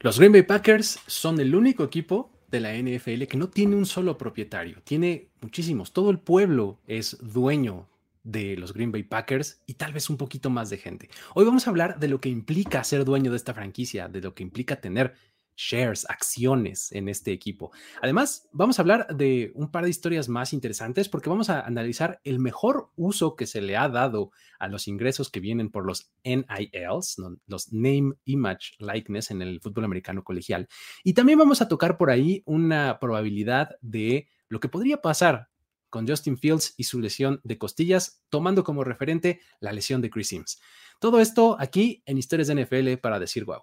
Los Green Bay Packers son el único equipo de la NFL que no tiene un solo propietario, tiene muchísimos. Todo el pueblo es dueño de los Green Bay Packers y tal vez un poquito más de gente. Hoy vamos a hablar de lo que implica ser dueño de esta franquicia, de lo que implica tener shares, acciones en este equipo. Además, vamos a hablar de un par de historias más interesantes porque vamos a analizar el mejor uso que se le ha dado a los ingresos que vienen por los NILs, los Name, Image, Likeness en el fútbol americano colegial. Y también vamos a tocar por ahí una probabilidad de lo que podría pasar con Justin Fields y su lesión de costillas, tomando como referente la lesión de Chris Sims. Todo esto aquí en Historias de NFL para decir wow.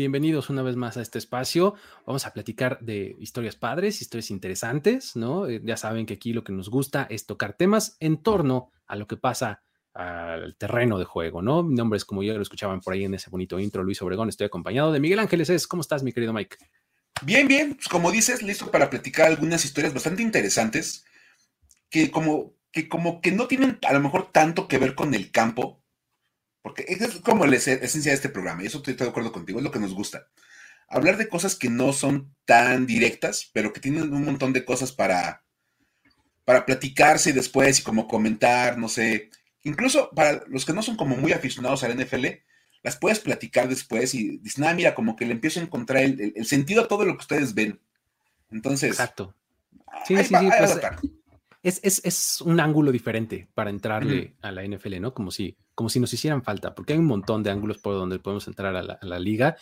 Bienvenidos una vez más a este espacio. Vamos a platicar de historias padres, historias interesantes, ¿no? Eh, ya saben que aquí lo que nos gusta es tocar temas en torno a lo que pasa al terreno de juego, ¿no? Mi nombre es, como ya lo escuchaban por ahí en ese bonito intro, Luis Obregón. Estoy acompañado de Miguel Ángeles. ¿Cómo estás, mi querido Mike? Bien, bien. Pues como dices, listo para platicar algunas historias bastante interesantes que como que como que no tienen a lo mejor tanto que ver con el campo, porque es como la esencia de este programa, y eso estoy de acuerdo contigo, es lo que nos gusta. Hablar de cosas que no son tan directas, pero que tienen un montón de cosas para, para platicarse después y como comentar, no sé. Incluso para los que no son como muy aficionados al NFL, las puedes platicar después y dices, ah, mira, como que le empiezo a encontrar el, sentido a todo lo que ustedes ven. Entonces. Exacto. Sí, sí, sí. Pues, es, un ángulo diferente para entrarle a la NFL, ¿no? Como si, como si nos hicieran falta, porque hay un montón de ángulos por donde podemos entrar a la, liga.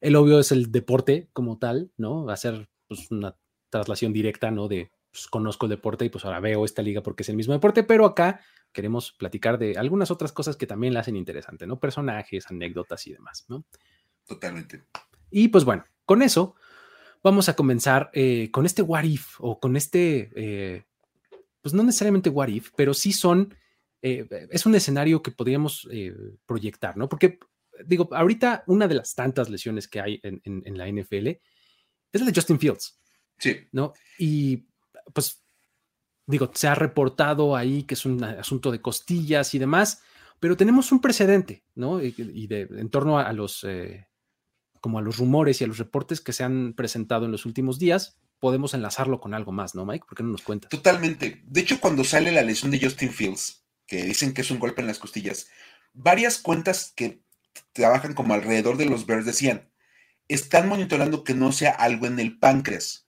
El obvio es el deporte como tal, ¿no? Hacer pues, una traslación directa, ¿no? De pues, conozco el deporte y pues ahora veo esta liga porque es el mismo deporte, pero acá queremos platicar de algunas otras cosas que también la hacen interesante, ¿no? Personajes, anécdotas y demás, ¿no? Totalmente. Y pues bueno, con eso vamos a comenzar eh, con este what if o con este eh, pues no necesariamente what if, pero sí son, eh, es un escenario que podríamos eh, proyectar, ¿no? Porque, digo, ahorita una de las tantas lesiones que hay en, la NFL es la de Justin Fields. Sí. ¿No? Y pues, digo, se ha reportado ahí que es un asunto de costillas y demás, pero tenemos un precedente, ¿no? Y, de, en torno a, los, eh, como a los rumores y a los reportes que se han presentado en los últimos días, podemos enlazarlo con algo más, ¿no, Mike? ¿Por qué no nos cuentas? Totalmente. De hecho, cuando sale la lesión de Justin Fields, que dicen que es un golpe en las costillas, varias cuentas que trabajan como alrededor de los Bears decían, están monitoreando que no sea algo en el páncreas.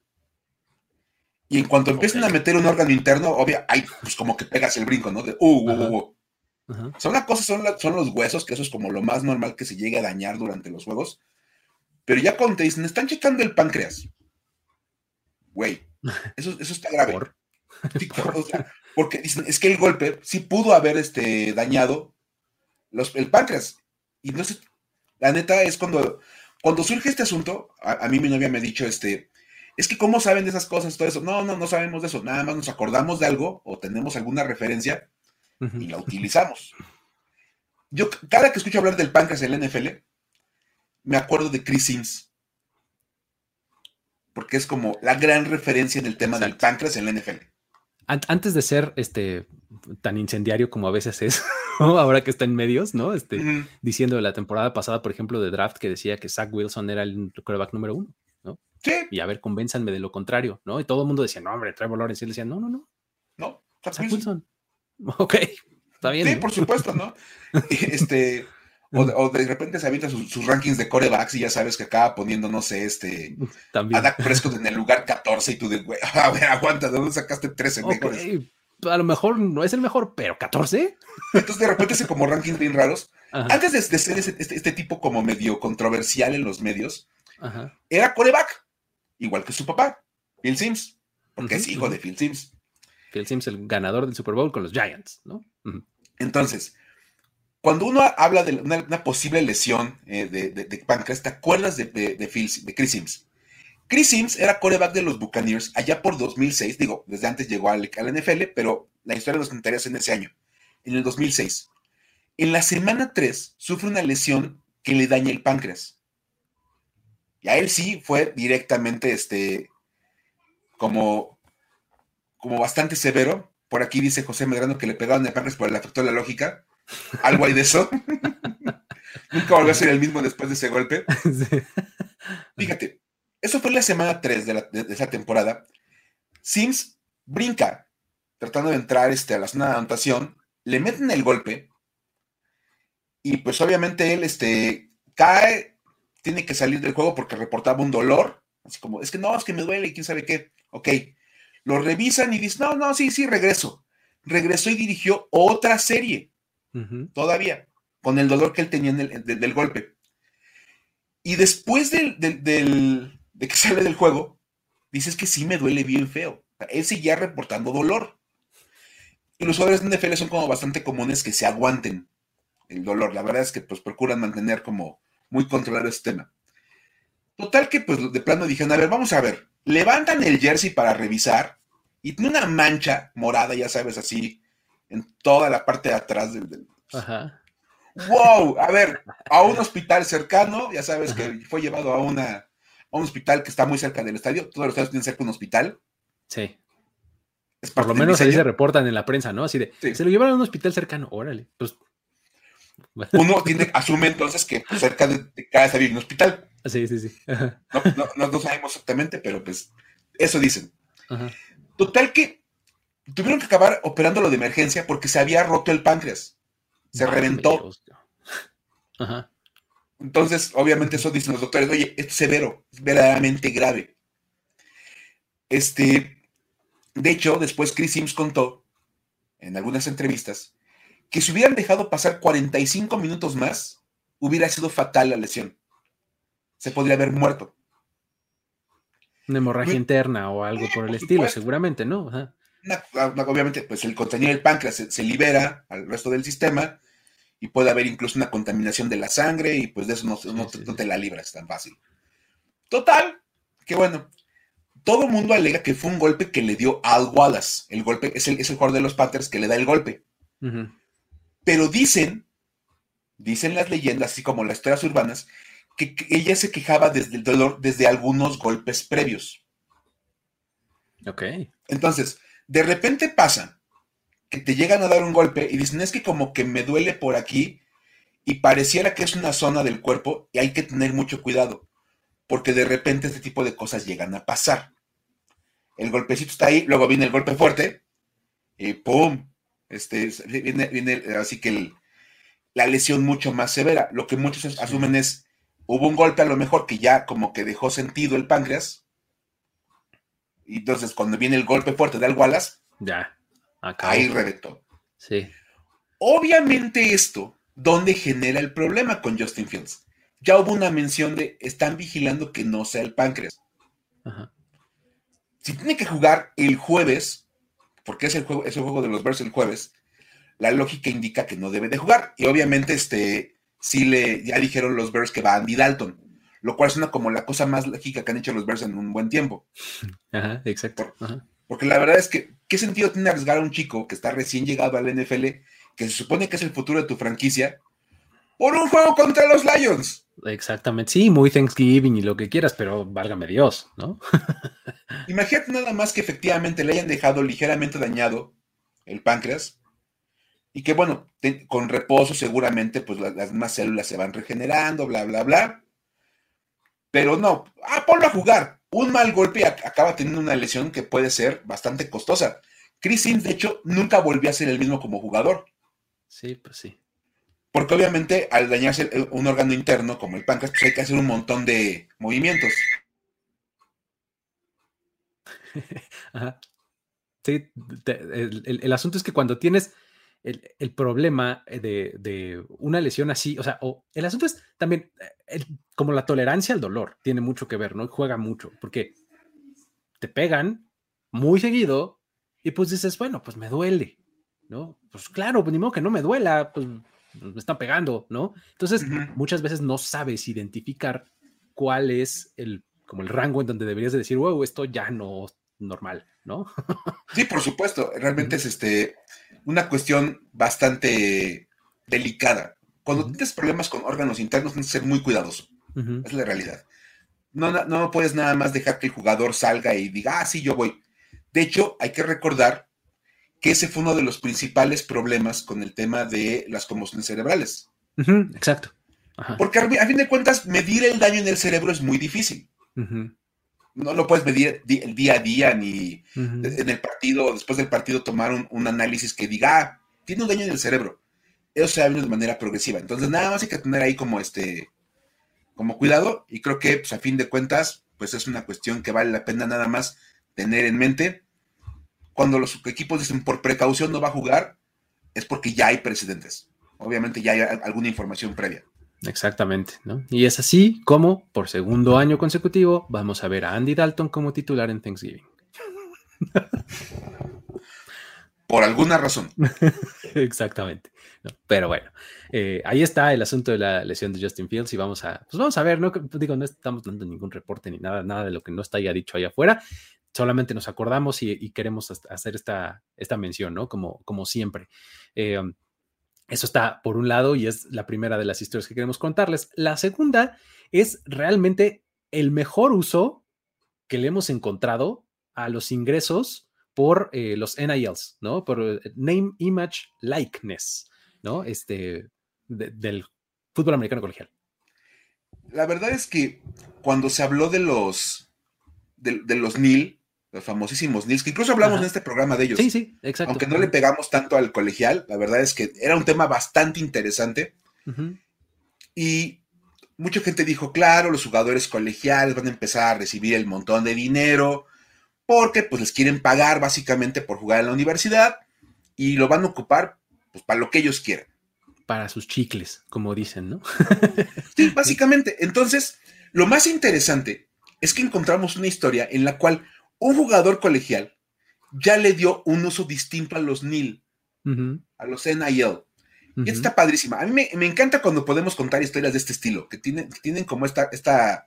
Y en cuanto empiezan a meter un órgano interno, obvio, ay, pues como que pegas el brinco, ¿no? De, uh, uh, uh, uh. Son las cosas, son, son los huesos, que eso es como lo más normal que se llegue a dañar durante los juegos. Pero ya cuando te dicen, están checando el páncreas, güey, eso, eso está grave. porque dicen, es que el golpe sí pudo haber este, dañado los, el páncreas. Y no sé, la neta es cuando, cuando surge este asunto, a, mí mi novia me ha dicho, este, es que cómo saben de esas cosas, todo eso. No, no, no sabemos de eso. Nada más nos acordamos de algo o tenemos alguna referencia y la utilizamos. Yo, cada que escucho hablar del páncreas en la NFL, me acuerdo de Chris Sims porque es como la gran referencia en el tema del páncreas en la NFL. Antes de ser este tan incendiario como a veces es, ahora que está en medios, ¿no? Este, Diciendo de la temporada pasada, por ejemplo, de draft, que decía que Zach Wilson era el quarterback número uno, ¿no? Sí. Y a ver, convénzanme de lo contrario, ¿no? Y todo el mundo decía, no, hombre, Trevor Lawrence. Y él decía, no, no, no. No, Zach, Wilson. Ok, está bien. Sí, por supuesto, ¿no? este, o de, repente se avienta sus, rankings de corebacks y ya sabes que acaba poniendo, no sé, este. También. A Dak Prescott en el lugar 14 y tú de, güey, a ver, aguanta, ¿de dónde sacaste 13 mejores? A lo mejor no es el mejor, pero 14. Entonces de repente se como rankings bien raros. Antes de, ser este, este, tipo como medio controversial en los medios, era coreback, igual que su papá, Phil Sims, porque es hijo de Phil Sims. Phil Sims, el ganador del Super Bowl con los Giants, ¿no? Entonces, cuando uno habla de una, posible lesión eh, de, páncreas, te acuerdas de, Chris Sims. Chris Sims era coreback de los Buccaneers allá por 2006, digo, desde antes llegó al, al NFL, pero la historia nos contaría en ese año, en el 2006. En la semana 3 sufre una lesión que le daña el páncreas. Y a él sí fue directamente, este, como, como bastante severo. Por aquí dice José Medrano que le pegaron el páncreas por el afecto de la lógica. Algo hay de eso. Nunca volvió a ser el mismo después de ese golpe. Fíjate, eso fue la semana 3 de, esa temporada. Sims brinca, tratando de entrar este, a la zona de anotación, le meten el golpe y pues obviamente él este, cae, tiene que salir del juego porque reportaba un dolor, así como, es que no, es que me duele, quién sabe qué. Ok, lo revisan y dicen, no, no, sí, sí, regreso. Regresó y dirigió otra serie, todavía, con el dolor que él tenía del golpe. Y después del, de que sale del juego, dices que sí me duele bien feo. él seguía reportando dolor. Y los jugadores de NFL son como bastante comunes que se aguanten el dolor. La verdad es que pues procuran mantener como muy controlado este tema. Total que pues de plano dijeron, a ver, vamos a ver, levantan el jersey para revisar y tiene una mancha morada, ya sabes, así, en toda la parte de atrás del... Ajá. ¡Wow! A ver, a un hospital cercano, ya sabes que fue llevado a una un hospital que está muy cerca del estadio. Todos los estadios tienen cerca un hospital. Sí. Por lo menos ahí se reportan en la prensa, ¿no? Así de, se lo llevaron a un hospital cercano, órale. Pues... Uno tiene, asume entonces que cerca de, cada estadio hay un hospital. Sí, sí, sí. No, no, sabemos exactamente, pero pues eso dicen. Total que tuvieron que acabar operándolo de emergencia porque se había roto el páncreas. Se reventó. Ajá. Entonces, obviamente, eso dicen los doctores, oye, es severo, es verdaderamente grave. Este, de hecho, después Chris Sims contó en algunas entrevistas que si hubieran dejado pasar 45 minutos más, hubiera sido fatal la lesión. Se podría haber muerto. Una hemorragia interna o algo por el estilo, seguramente, ¿no? Obviamente, pues el contenido del páncreas se libera al resto del sistema y puede haber incluso una contaminación de la sangre y pues de eso no, te la libras tan fácil. Total, que bueno, todo el mundo alega que fue un golpe que le dio Al Wallace. El golpe es el, es el jugador de los Panthers que le da el golpe. Pero dicen, dicen las leyendas, así como las historias urbanas, que, ella se quejaba desde el dolor desde algunos golpes previos. Ok. Entonces, de repente pasa que te llegan a dar un golpe y dicen, es que como que me duele por aquí y pareciera que es una zona del cuerpo y hay que tener mucho cuidado, porque de repente este tipo de cosas llegan a pasar. El golpecito está ahí, luego viene el golpe fuerte y ¡pum! Este, viene, viene así que la lesión mucho más severa. Lo que muchos asumen es, hubo un golpe a lo mejor que ya como que dejó sentido el páncreas. Y entonces cuando viene el golpe fuerte de Wallace, ya Ahí reventó. Sí. Obviamente esto, ¿dónde genera el problema con Justin Fields? Ya hubo una mención de están vigilando que no sea el páncreas. Si tiene que jugar el jueves, porque es el juego, es el juego de los Bears el jueves, la lógica indica que no debe de jugar. Y obviamente, este, sí le, ya dijeron los Bears que va Andy Dalton, lo cual suena como la cosa más lógica que han hecho los Bears en un buen tiempo. Ajá, exacto. Porque la verdad es que, ¿qué sentido tiene arriesgar a un chico que está recién llegado al NFL, que se supone que es el futuro de tu franquicia, por un juego contra los Lions? Exactamente, sí, muy Thanksgiving y lo que quieras, pero válgame Dios, ¿no? Imagínate nada más que efectivamente le hayan dejado ligeramente dañado el páncreas y que, bueno, con reposo seguramente pues las, las demás células se van regenerando, bla, bla, bla. Pero no, ah, ponlo a jugar un mal golpe acaba teniendo una lesión que puede ser bastante costosa. Chris Sims, de hecho, nunca volvió a ser el mismo como jugador. Sí, pues sí. Porque obviamente al dañarse un órgano interno como el páncreas, pues hay que hacer un montón de movimientos. Sí, el, asunto es que cuando tienes el, problema de, una lesión así, o sea, o el asunto es también eh, como la tolerancia al dolor, tiene mucho que ver, ¿no? Juega mucho, porque te pegan muy seguido y pues dices, bueno, pues me duele, ¿no? Pues claro, pues ni modo que no me duela, pues me están pegando, ¿no? Entonces, muchas veces no sabes identificar cuál es el como el rango en donde deberías de decir, wow, esto ya no normal, ¿no? sí, por supuesto. Realmente es este, una cuestión bastante delicada. Cuando tienes problemas con órganos internos, tienes que ser muy cuidadoso. Es la realidad. No, no, no puedes nada más dejar que el jugador salga y diga, ah, sí, yo voy. De hecho, hay que recordar que ese fue uno de los principales problemas con el tema de las conmociones cerebrales. exacto. Porque a fin de cuentas, medir el daño en el cerebro es muy difícil. No lo puedes medir el día a día, ni en el partido, después del partido, tomar un, análisis que diga, ah, tiene un daño en el cerebro. Eso se habla de manera progresiva. Entonces, nada más hay que tener ahí como este, como cuidado, y creo que, pues, a fin de cuentas, pues es una cuestión que vale la pena nada más tener en mente. Cuando los equipos dicen por precaución no va a jugar, es porque ya hay precedentes. Obviamente ya hay alguna información previa. Exactamente, ¿no? Y es así como, por segundo año consecutivo, vamos a ver a Andy Dalton como titular en Thanksgiving. Por alguna razón. Exactamente. pero bueno, eh, ahí está el asunto de la lesión de Justin Fields y vamos a, pues vamos a ver, no digo, no estamos dando ningún reporte ni nada, nada de lo que no está ya dicho allá afuera. Solamente nos acordamos y, queremos hacer esta, esta mención, ¿no? Como, como siempre. Eh, eso está por un lado y es la primera de las historias que queremos contarles. La segunda es realmente el mejor uso que le hemos encontrado a los ingresos por eh, los NILs, ¿no? Por eh, Name, Image, Likeness, ¿no? Este, del fútbol americano colegial. La verdad es que cuando se habló de los, de, de los NIL, los famosísimos Nils, que incluso hablamos en este programa de ellos. Sí, sí, exacto. Aunque no le pegamos tanto al colegial, la verdad es que era un tema bastante interesante. Y mucha gente dijo, claro, los jugadores colegiales van a empezar a recibir el montón de dinero porque pues les quieren pagar básicamente por jugar en la universidad y lo van a ocupar pues para lo que ellos quieran. Para sus chicles, como dicen, ¿no? sí, básicamente. Entonces, lo más interesante es que encontramos una historia en la cual un jugador colegial ya le dio un uso distinto a los NIL, a los NIL. Y está padrísima. A mí me, encanta cuando podemos contar historias de este estilo, que tienen, tienen como esta, esta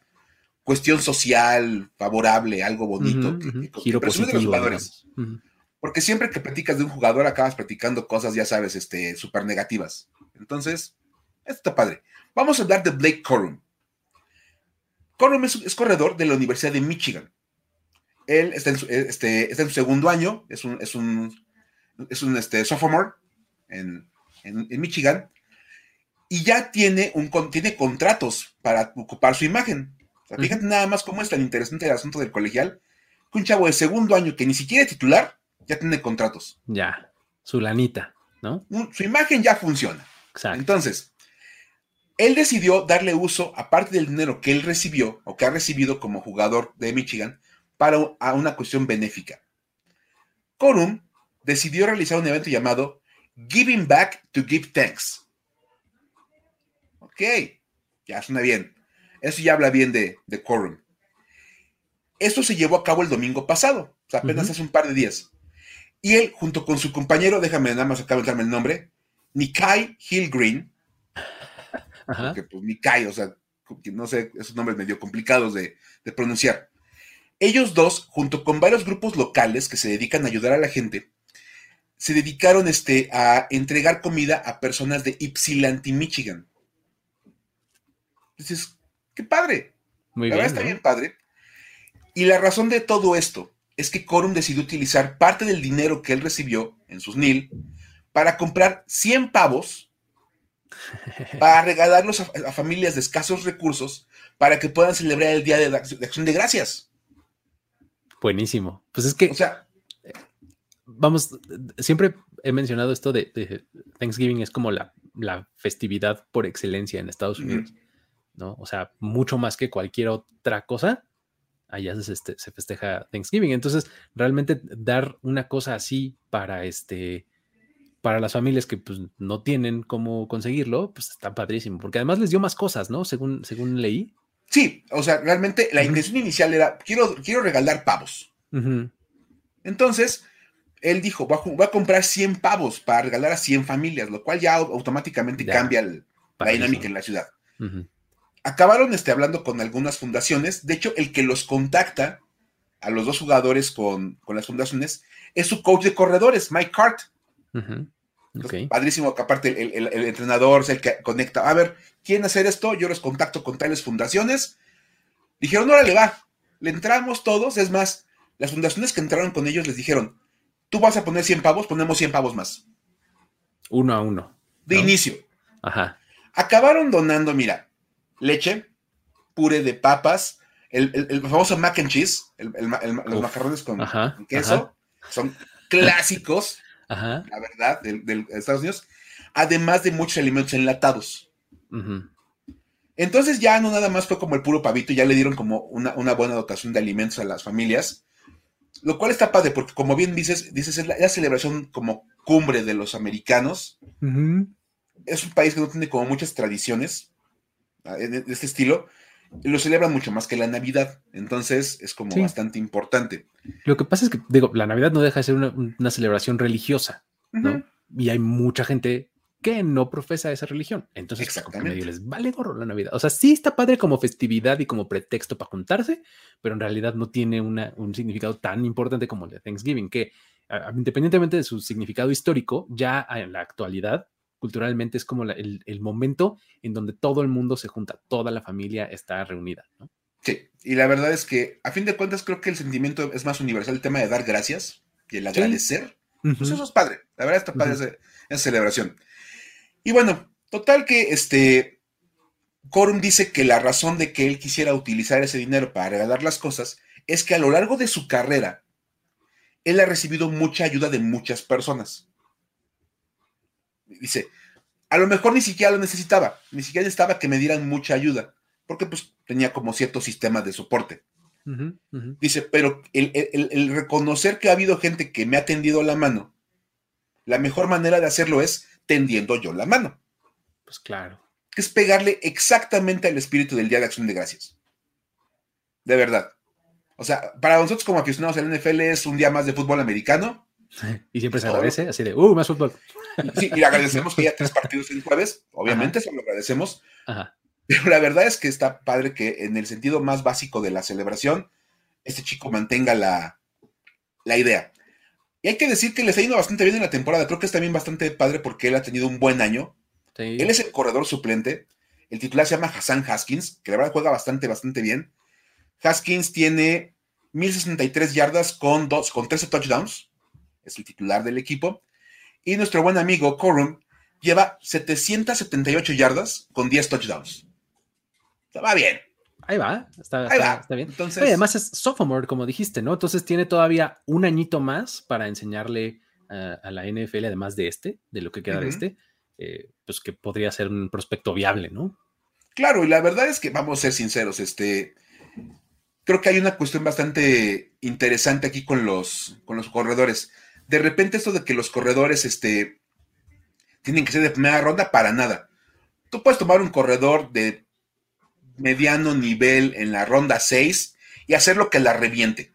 cuestión social favorable, algo bonito, que, de los jugadores. Porque siempre que platicas de un jugador acabas platicando cosas, ya sabes, este, súper negativas. Entonces, esto está padre. Vamos a hablar de Blake Corum. Corum es corredor de la Universidad de Michigan. Él está en su, este, está en su segundo año, es un, es un, es un este, sophomore en, en, Michigan, y ya tiene, un, tiene contratos para ocupar su imagen. fíjate nada más cómo es tan interesante el asunto del colegial, que un chavo de segundo año que ni siquiera es titular, ya tiene contratos. Ya, su lanita, ¿no? Su imagen ya funciona. Exacto. Entonces, él decidió darle uso, aparte del dinero que él recibió o que ha recibido como jugador de Michigan, para una cuestión benéfica. Corum decidió realizar un evento llamado Giving Back to Give Thanks. Ok, ya suena bien. Eso ya habla bien de, de Corum. Esto se llevó a cabo el domingo pasado, o sea, apenas hace un par de días. Y él, junto con su compañero, déjame nada más acá darme el nombre, Nikai Hillgreen, porque pues Nikai, o sea, no sé, esos nombres medio complicados de pronunciar. Ellos dos, junto con varios grupos locales que se dedican a ayudar a la gente, se dedicaron este, a entregar comida a personas de Ypsilanti, Michigan. Entonces, qué padre. Muy la verdad está bien padre. Y la razón de todo esto es que Corum decidió utilizar parte del dinero que él recibió en sus NIL para comprar 100 pavos para regalarlos a, familias de escasos recursos para que puedan celebrar el Día de Acción de Gracias. Buenísimo. Pues es que, o sea, vamos, siempre he mencionado esto de, Thanksgiving es como la, festividad por excelencia en Estados Unidos, ¿no? O sea, mucho más que cualquier otra cosa, allá se, este, se, festeja Thanksgiving. Entonces, realmente dar una cosa así para este para las familias que pues, no tienen cómo conseguirlo, pues está padrísimo, porque además les dio más cosas, ¿no? Según, según leí. Sí, o sea, realmente la intención inicial era, quiero, quiero regalar pavos. Entonces, él dijo, va a, comprar 100 pavos para regalar a 100 familias, lo cual ya automáticamente cambia la dinámica en la ciudad. acabaron este, hablando con algunas fundaciones. De hecho, el que los contacta a los dos jugadores con, las fundaciones es su coach de corredores, Mike Padrísimo que aparte el, entrenador es el que conecta. A ver, ¿quieren hacer esto? Yo los contacto con tales fundaciones. Dijeron, órale, va. Le entramos todos. Es más, las fundaciones que entraron con ellos les dijeron, tú vas a poner 100 pavos, ponemos 100 pavos más. Uno a uno. De inicio. Ajá. Acabaron donando, mira, leche, puré de papas, el, famoso mac and cheese, los macarrones con, queso, son clásicos, la verdad, de, Estados Unidos, además de muchos alimentos enlatados. Entonces ya no nada más fue como el puro pavito, ya le dieron como una, buena dotación de alimentos a las familias, lo cual está padre, porque como bien dices, dices es la, celebración como cumbre de los americanos. Es un país que no tiene como muchas tradiciones, de este estilo, lo celebran mucho más que la Navidad. Entonces es como bastante importante. Lo que pasa es que, digo, la Navidad no deja de ser una, celebración religiosa, ¿no? Y hay mucha gente que no profesa esa religión. Entonces, pues, medio les vale gorro la Navidad. O sea, sí está padre como festividad y como pretexto para juntarse, pero en realidad no tiene un significado tan importante como el de Thanksgiving, que independientemente de su significado histórico, ya en la actualidad culturalmente es como el, momento en donde todo el mundo se junta, toda la familia está reunida, ¿no? Sí, y la verdad es que a fin de cuentas creo que el sentimiento es más universal, el tema de dar gracias y el agradecer. Pues eso es padre, la verdad está padre esa, celebración. Y bueno, total que este Corum dice que la razón de que él quisiera utilizar ese dinero para regalar las cosas es que a lo largo de su carrera, él ha recibido mucha ayuda de muchas personas dice, a lo mejor ni siquiera lo necesitaba, ni siquiera necesitaba que me dieran mucha ayuda, porque pues tenía como cierto sistema de soporte. Dice, pero el, reconocer que ha habido gente que me ha tendido la mano, la mejor manera de hacerlo es tendiendo yo la mano. Pues claro. Que es pegarle exactamente al espíritu del Día de Acción de Gracias. De verdad. O sea, para nosotros como aficionados al NFL es un día más de fútbol americano. Y siempre se agradece, así de, uh, más fútbol. Sí, y agradecemos que haya tres partidos el jueves, obviamente, eso lo agradecemos. Pero la verdad es que está padre que en el sentido más básico de la celebración, este chico mantenga la, la idea. Y hay que decir que le está yendo bastante bien en la temporada. Creo que es también bastante padre porque él ha tenido un buen año. Él es el corredor suplente. El titular se llama Hassan Haskins, que la verdad juega bastante, bastante bien. Haskins tiene 1063 yardas con, dos, con 13 touchdowns. Es el titular del equipo. Y nuestro buen amigo Corum lleva 778 yardas con 10 touchdowns. va bien. Ahí va, está, bien. Entonces, además es sophomore, como dijiste, ¿no? Entonces tiene todavía un añito más para enseñarle a la NFL, además de este, de lo que queda de este, eh, pues que podría ser un prospecto viable, ¿no? Claro, y la verdad es que vamos a ser sinceros, este, creo que hay una cuestión bastante interesante aquí con los, con los corredores de repente esto de que los corredores este, tienen que ser de primera ronda, para nada. Tú puedes tomar un corredor de mediano nivel en la ronda 6 y hacer lo que la reviente.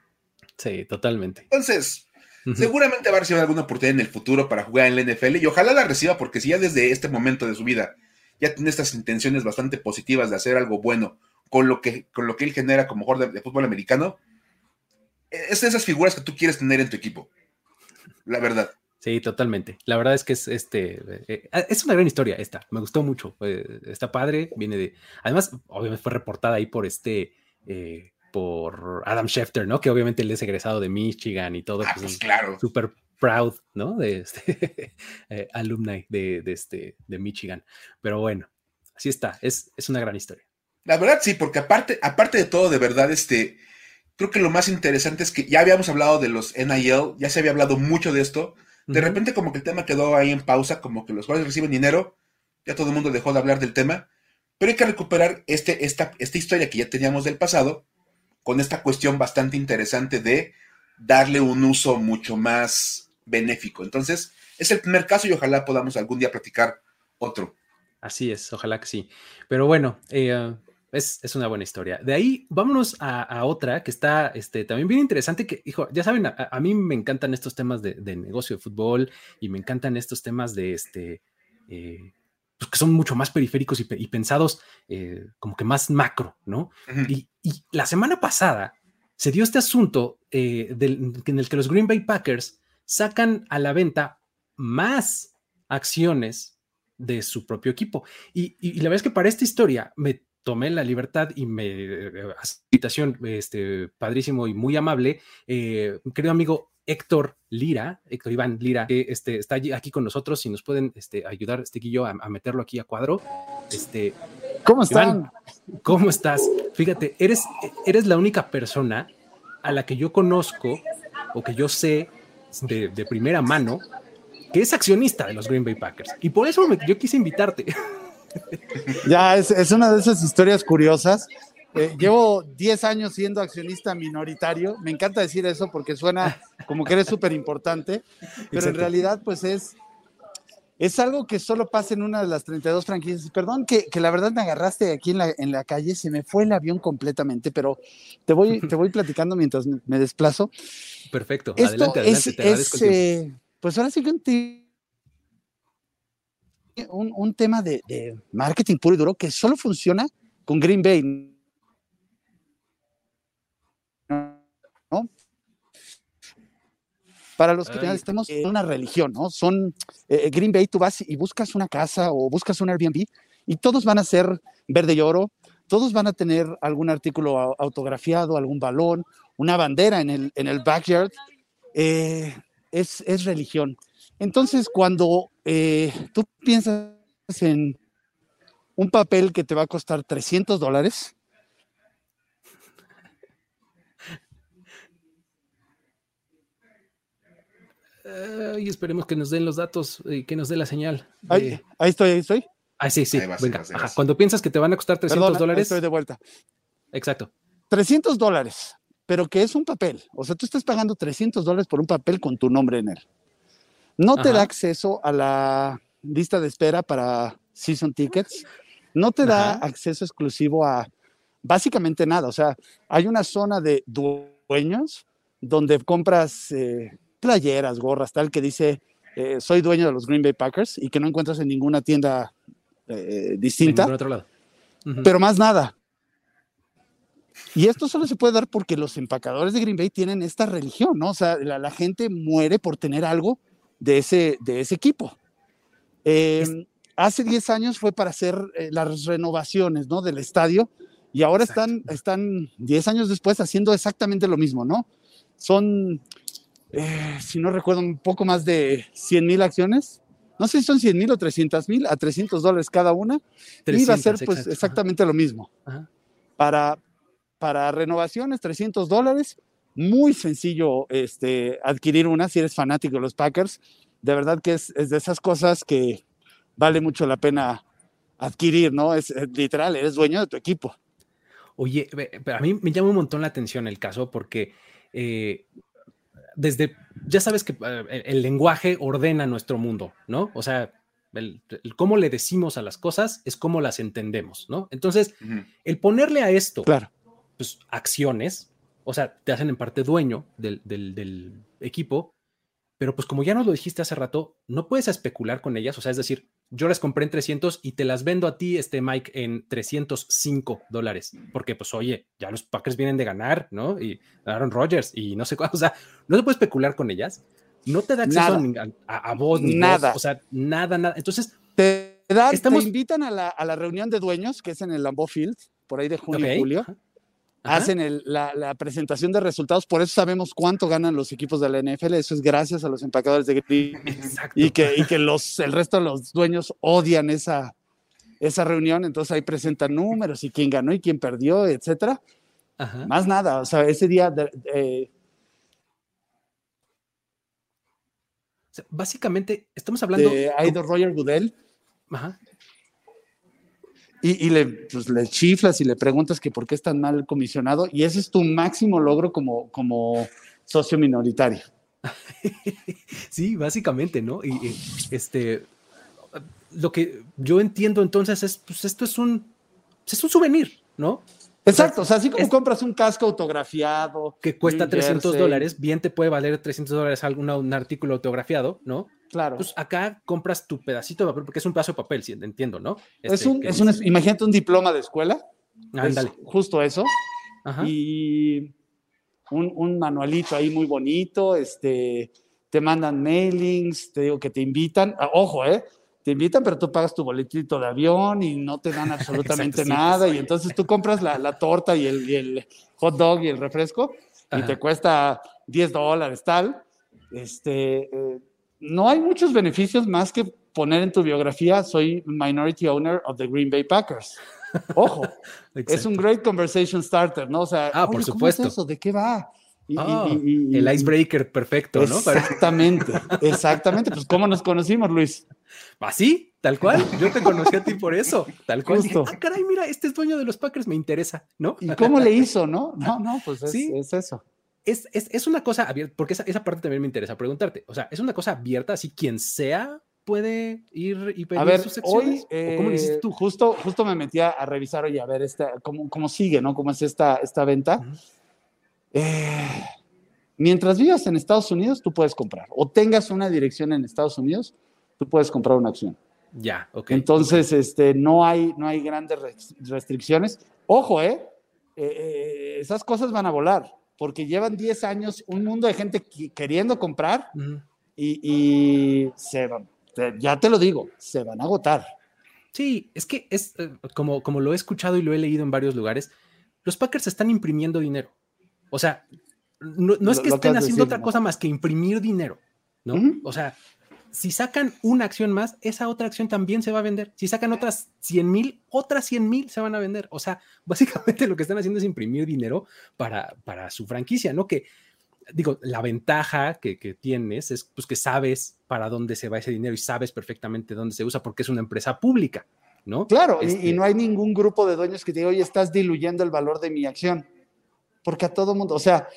Sí, totalmente. Entonces, seguramente va a recibir alguna oportunidad en el futuro para jugar en la NFL y ojalá la reciba porque si ya desde este momento de su vida ya tiene estas intenciones bastante positivas de hacer algo bueno con lo que, con lo que él genera como jugador de fútbol americano, es de esas figuras que tú quieres tener en tu equipo la verdad. Sí, totalmente. La verdad es que es este eh, eh, es una gran historia esta. Me gustó mucho. está padre. Viene de. Además, obviamente fue reportada ahí por este. Eh, por Adam Schefter, ¿no? Que obviamente él es egresado de Michigan y todo. Ah, pues, pues claro. Súper proud, ¿no? De este alumni de, este, de Michigan. Pero bueno, así está. Es, es una gran historia. La verdad, sí, porque aparte, aparte de todo, de verdad, este creo que lo más interesante es que ya habíamos hablado de los NIL, ya se había hablado mucho de esto. De repente como que el tema quedó ahí en pausa, como que los jugadores reciben dinero, ya todo el mundo dejó de hablar del tema, pero hay que recuperar este, esta, esta historia que ya teníamos del pasado, con esta cuestión bastante interesante de darle un uso mucho más benéfico. Entonces, es el primer caso y ojalá podamos algún día platicar otro. Así es, ojalá que sí. Pero bueno, eh, es, una buena historia. De ahí, vámonos a, otra que está este, también bien interesante, que, hijo, ya saben, a, mí me encantan estos temas de, negocio de fútbol y me encantan estos temas de, este, eh, pues, que son mucho más periféricos y, pensados eh, como que más macro, ¿no? y, la semana pasada se dio este asunto en el que los Green Bay Packers sacan a la venta más acciones de su propio equipo. Y, la verdad es que para esta historia me tomé la libertad y me eh, invitación este padrísimo y muy amable eh, querido amigo Héctor Lira, Héctor Iván Lira, que este, está aquí con nosotros y nos pueden este, ayudar, este Guillo, a, meterlo aquí a cuadro. Este, ¿Cómo están? ¿Cómo estás? Fíjate, eres, eres la única persona a la que yo conozco o que yo sé de, de primera mano que es accionista de los Green Bay Packers. Y por eso yo quise invitarte. Ya, es, es, una de esas historias curiosas. Eh, llevo 10 años siendo accionista minoritario. Me encanta decir eso porque suena como que eres súper importante, pero en realidad pues es, es algo que solo pasa en una de las 32 franquicias. Perdón que, que la verdad me agarraste aquí en la, en la, calle, se me fue el avión completamente, pero te voy, te voy platicando mientras me, desplazo. Perfecto, adelante, adelante. te es, eh, pues ahora sí que un, tema de, marketing puro y duro que solo funciona con Green Bay. ¿no? Para los que estemos en una religión, ¿no? Son eh, Green Bay, tú vas y buscas una casa o buscas un Airbnb y todos van a ser verde y oro, todos van a tener algún artículo autografiado, algún balón, una bandera en el, en el backyard. Eh, es, religión. Entonces, cuando eh, tú piensas en un papel que te va a costar 300 dólares, y esperemos que nos den los datos y que nos dé la señal. Ahí, estoy, ahí estoy. Ah, sí, sí. Venga. Cuando piensas que te van a costar 300 dólares. Estoy de vuelta. Exacto. 300 dólares pero que es un papel. O sea, tú estás pagando 300 dólares por un papel con tu nombre en él. No te da acceso a la lista de espera para season tickets. No te da acceso exclusivo a básicamente nada. O sea, hay una zona de dueños donde compras eh, playeras, gorras, tal, que dice eh, soy dueño de los Green Bay Packers y que no encuentras en ninguna tienda eh, distinta. otro lado. Pero más nada. Y esto solo se puede dar porque los empacadores de Green Bay tienen esta religión, ¿no? O sea, la, gente muere por tener algo de ese, de ese equipo. Em, hace 10 años fue para hacer eh, las renovaciones, ¿no? Del estadio y ahora están, están 10 años después haciendo exactamente lo mismo, ¿no? Son, eh, si no recuerdo, un poco más de 100 mil acciones. No sé si son 100 mil o 300 mil a 300 dólares cada una. y va a ser pues exactamente lo mismo. Para, para renovaciones, 300 dólares. Muy sencillo este, adquirir una si eres fanático de los Packers. De verdad que es, de esas cosas que vale mucho la pena adquirir, ¿no? Es, literal, eres dueño de tu equipo. Oye, a mí me llama un montón la atención el caso porque eh, desde, ya sabes que eh, el, lenguaje ordena nuestro mundo, ¿no? O sea, el, cómo le decimos a las cosas es cómo las entendemos, ¿no? Entonces, el ponerle a esto claro pues, acciones, o sea, te hacen en parte dueño del, equipo, pero pues como ya nos lo dijiste hace rato, no puedes especular con ellas, o sea, es decir, yo las compré en 300 y te las vendo a ti, este Mike, en 305 dólares, porque pues oye, ya los Packers vienen de ganar, ¿no? Y Aaron Rodgers y no sé cuál, o sea, no se puede especular con ellas, no te da acceso a, vos ni nada, o sea, nada, nada. Entonces, te, te invitan a la, reunión de dueños, que es en el Lambeau Field, por ahí de junio y julio hacen la, presentación de resultados, por eso sabemos cuánto ganan los equipos de la NFL, eso es gracias a los empacadores de Green y que, y que los, el resto de los dueños odian esa, esa reunión, entonces ahí presentan números y quién ganó y quién perdió, etcétera. Más nada, o sea, ese día... básicamente, estamos hablando... De Aido Roger Goodell. Ajá y, le, pues, le chiflas y le preguntas que por qué es tan mal comisionado y ese es tu máximo logro como, como socio minoritario. Sí, básicamente, ¿no? Y, este, lo que yo entiendo entonces es, pues esto es un, es un souvenir, ¿no? Exacto, o sea, así como compras un casco autografiado. Que cuesta 300 dólares, bien te puede valer 300 dólares algún un artículo autografiado, ¿no? Claro. Pues acá compras tu pedacito de papel, porque es un pedazo de papel, entiendo, ¿no? es Este, un, es un, imagínate un diploma de escuela. es Ándale. justo eso. Ajá. y un, un manualito ahí muy bonito, este, te mandan mailings, te digo que te invitan, ah, ojo, ¿eh? Te invitan, pero tú pagas tu boletito de avión y no te dan absolutamente Exacto, nada. pues, y entonces tú compras la, la torta y el, y el hot dog y el refresco y te cuesta 10 dólares, tal. Este, eh, no hay muchos beneficios más que poner en tu biografía, soy minority owner of the Green Bay Packers. Ojo, es un great conversation starter, ¿no? O sea, Ah, por "Oye, ¿cómo es supuesto. eso? ¿De qué va? Y- Ah, y- y- el icebreaker perfecto, ¿no? Exactamente, exactamente. Pues, ¿cómo nos conocimos, Luis? Así, tal cual. Yo te conocí a ti por eso, tal cual. Dije, Justo. ah, caray, mira, este es dueño de los Packers, me interesa, ¿no? ¿Y cómo le hizo, no? No, no, pues es, Sí. es eso. Es, es, es una cosa abierta, porque esa, esa parte también me interesa preguntarte. O sea, es una cosa abierta, así quien sea puede ir y pedir A ver, sus hoy, acciones. ¿O ¿Cómo lo hiciste eh, tú? Justo, justo me metí a, revisar, oye, a ver esta, cómo, cómo sigue, ¿no? ¿Cómo es esta, esta venta? Eh, mientras vivas en Estados Unidos, tú puedes comprar. O tengas una dirección en Estados Unidos, tú puedes comprar una acción. Ya, ok. Entonces, este, no, hay, no hay grandes restricciones. Ojo, ¿eh? Eh, eh, Esas cosas van a volar, porque llevan 10 años un mundo de gente queriendo comprar y, y se van, ya te lo digo, se van a agotar. Sí, es que es eh, como, como lo he escuchado y lo he leído en varios lugares, los Packers están imprimiendo dinero. O sea, no, no es que lo estén haciendo decir, otra ¿no? cosa más que imprimir dinero, ¿no? Ujú. O sea, si sacan una acción más, esa otra acción también se va a vender. Si sacan otras 100 mil, otras 100 mil se van a vender. O sea, básicamente lo que están haciendo es imprimir dinero para, para su franquicia, ¿no? Que, digo, la ventaja que, que tienes es pues, que sabes para dónde se va ese dinero y sabes perfectamente dónde se usa porque es una empresa pública, ¿no? Claro, y- Este- y, no hay ningún grupo de dueños que te diga, oye, estás diluyendo el valor de mi acción. Porque a todo mundo, o sea,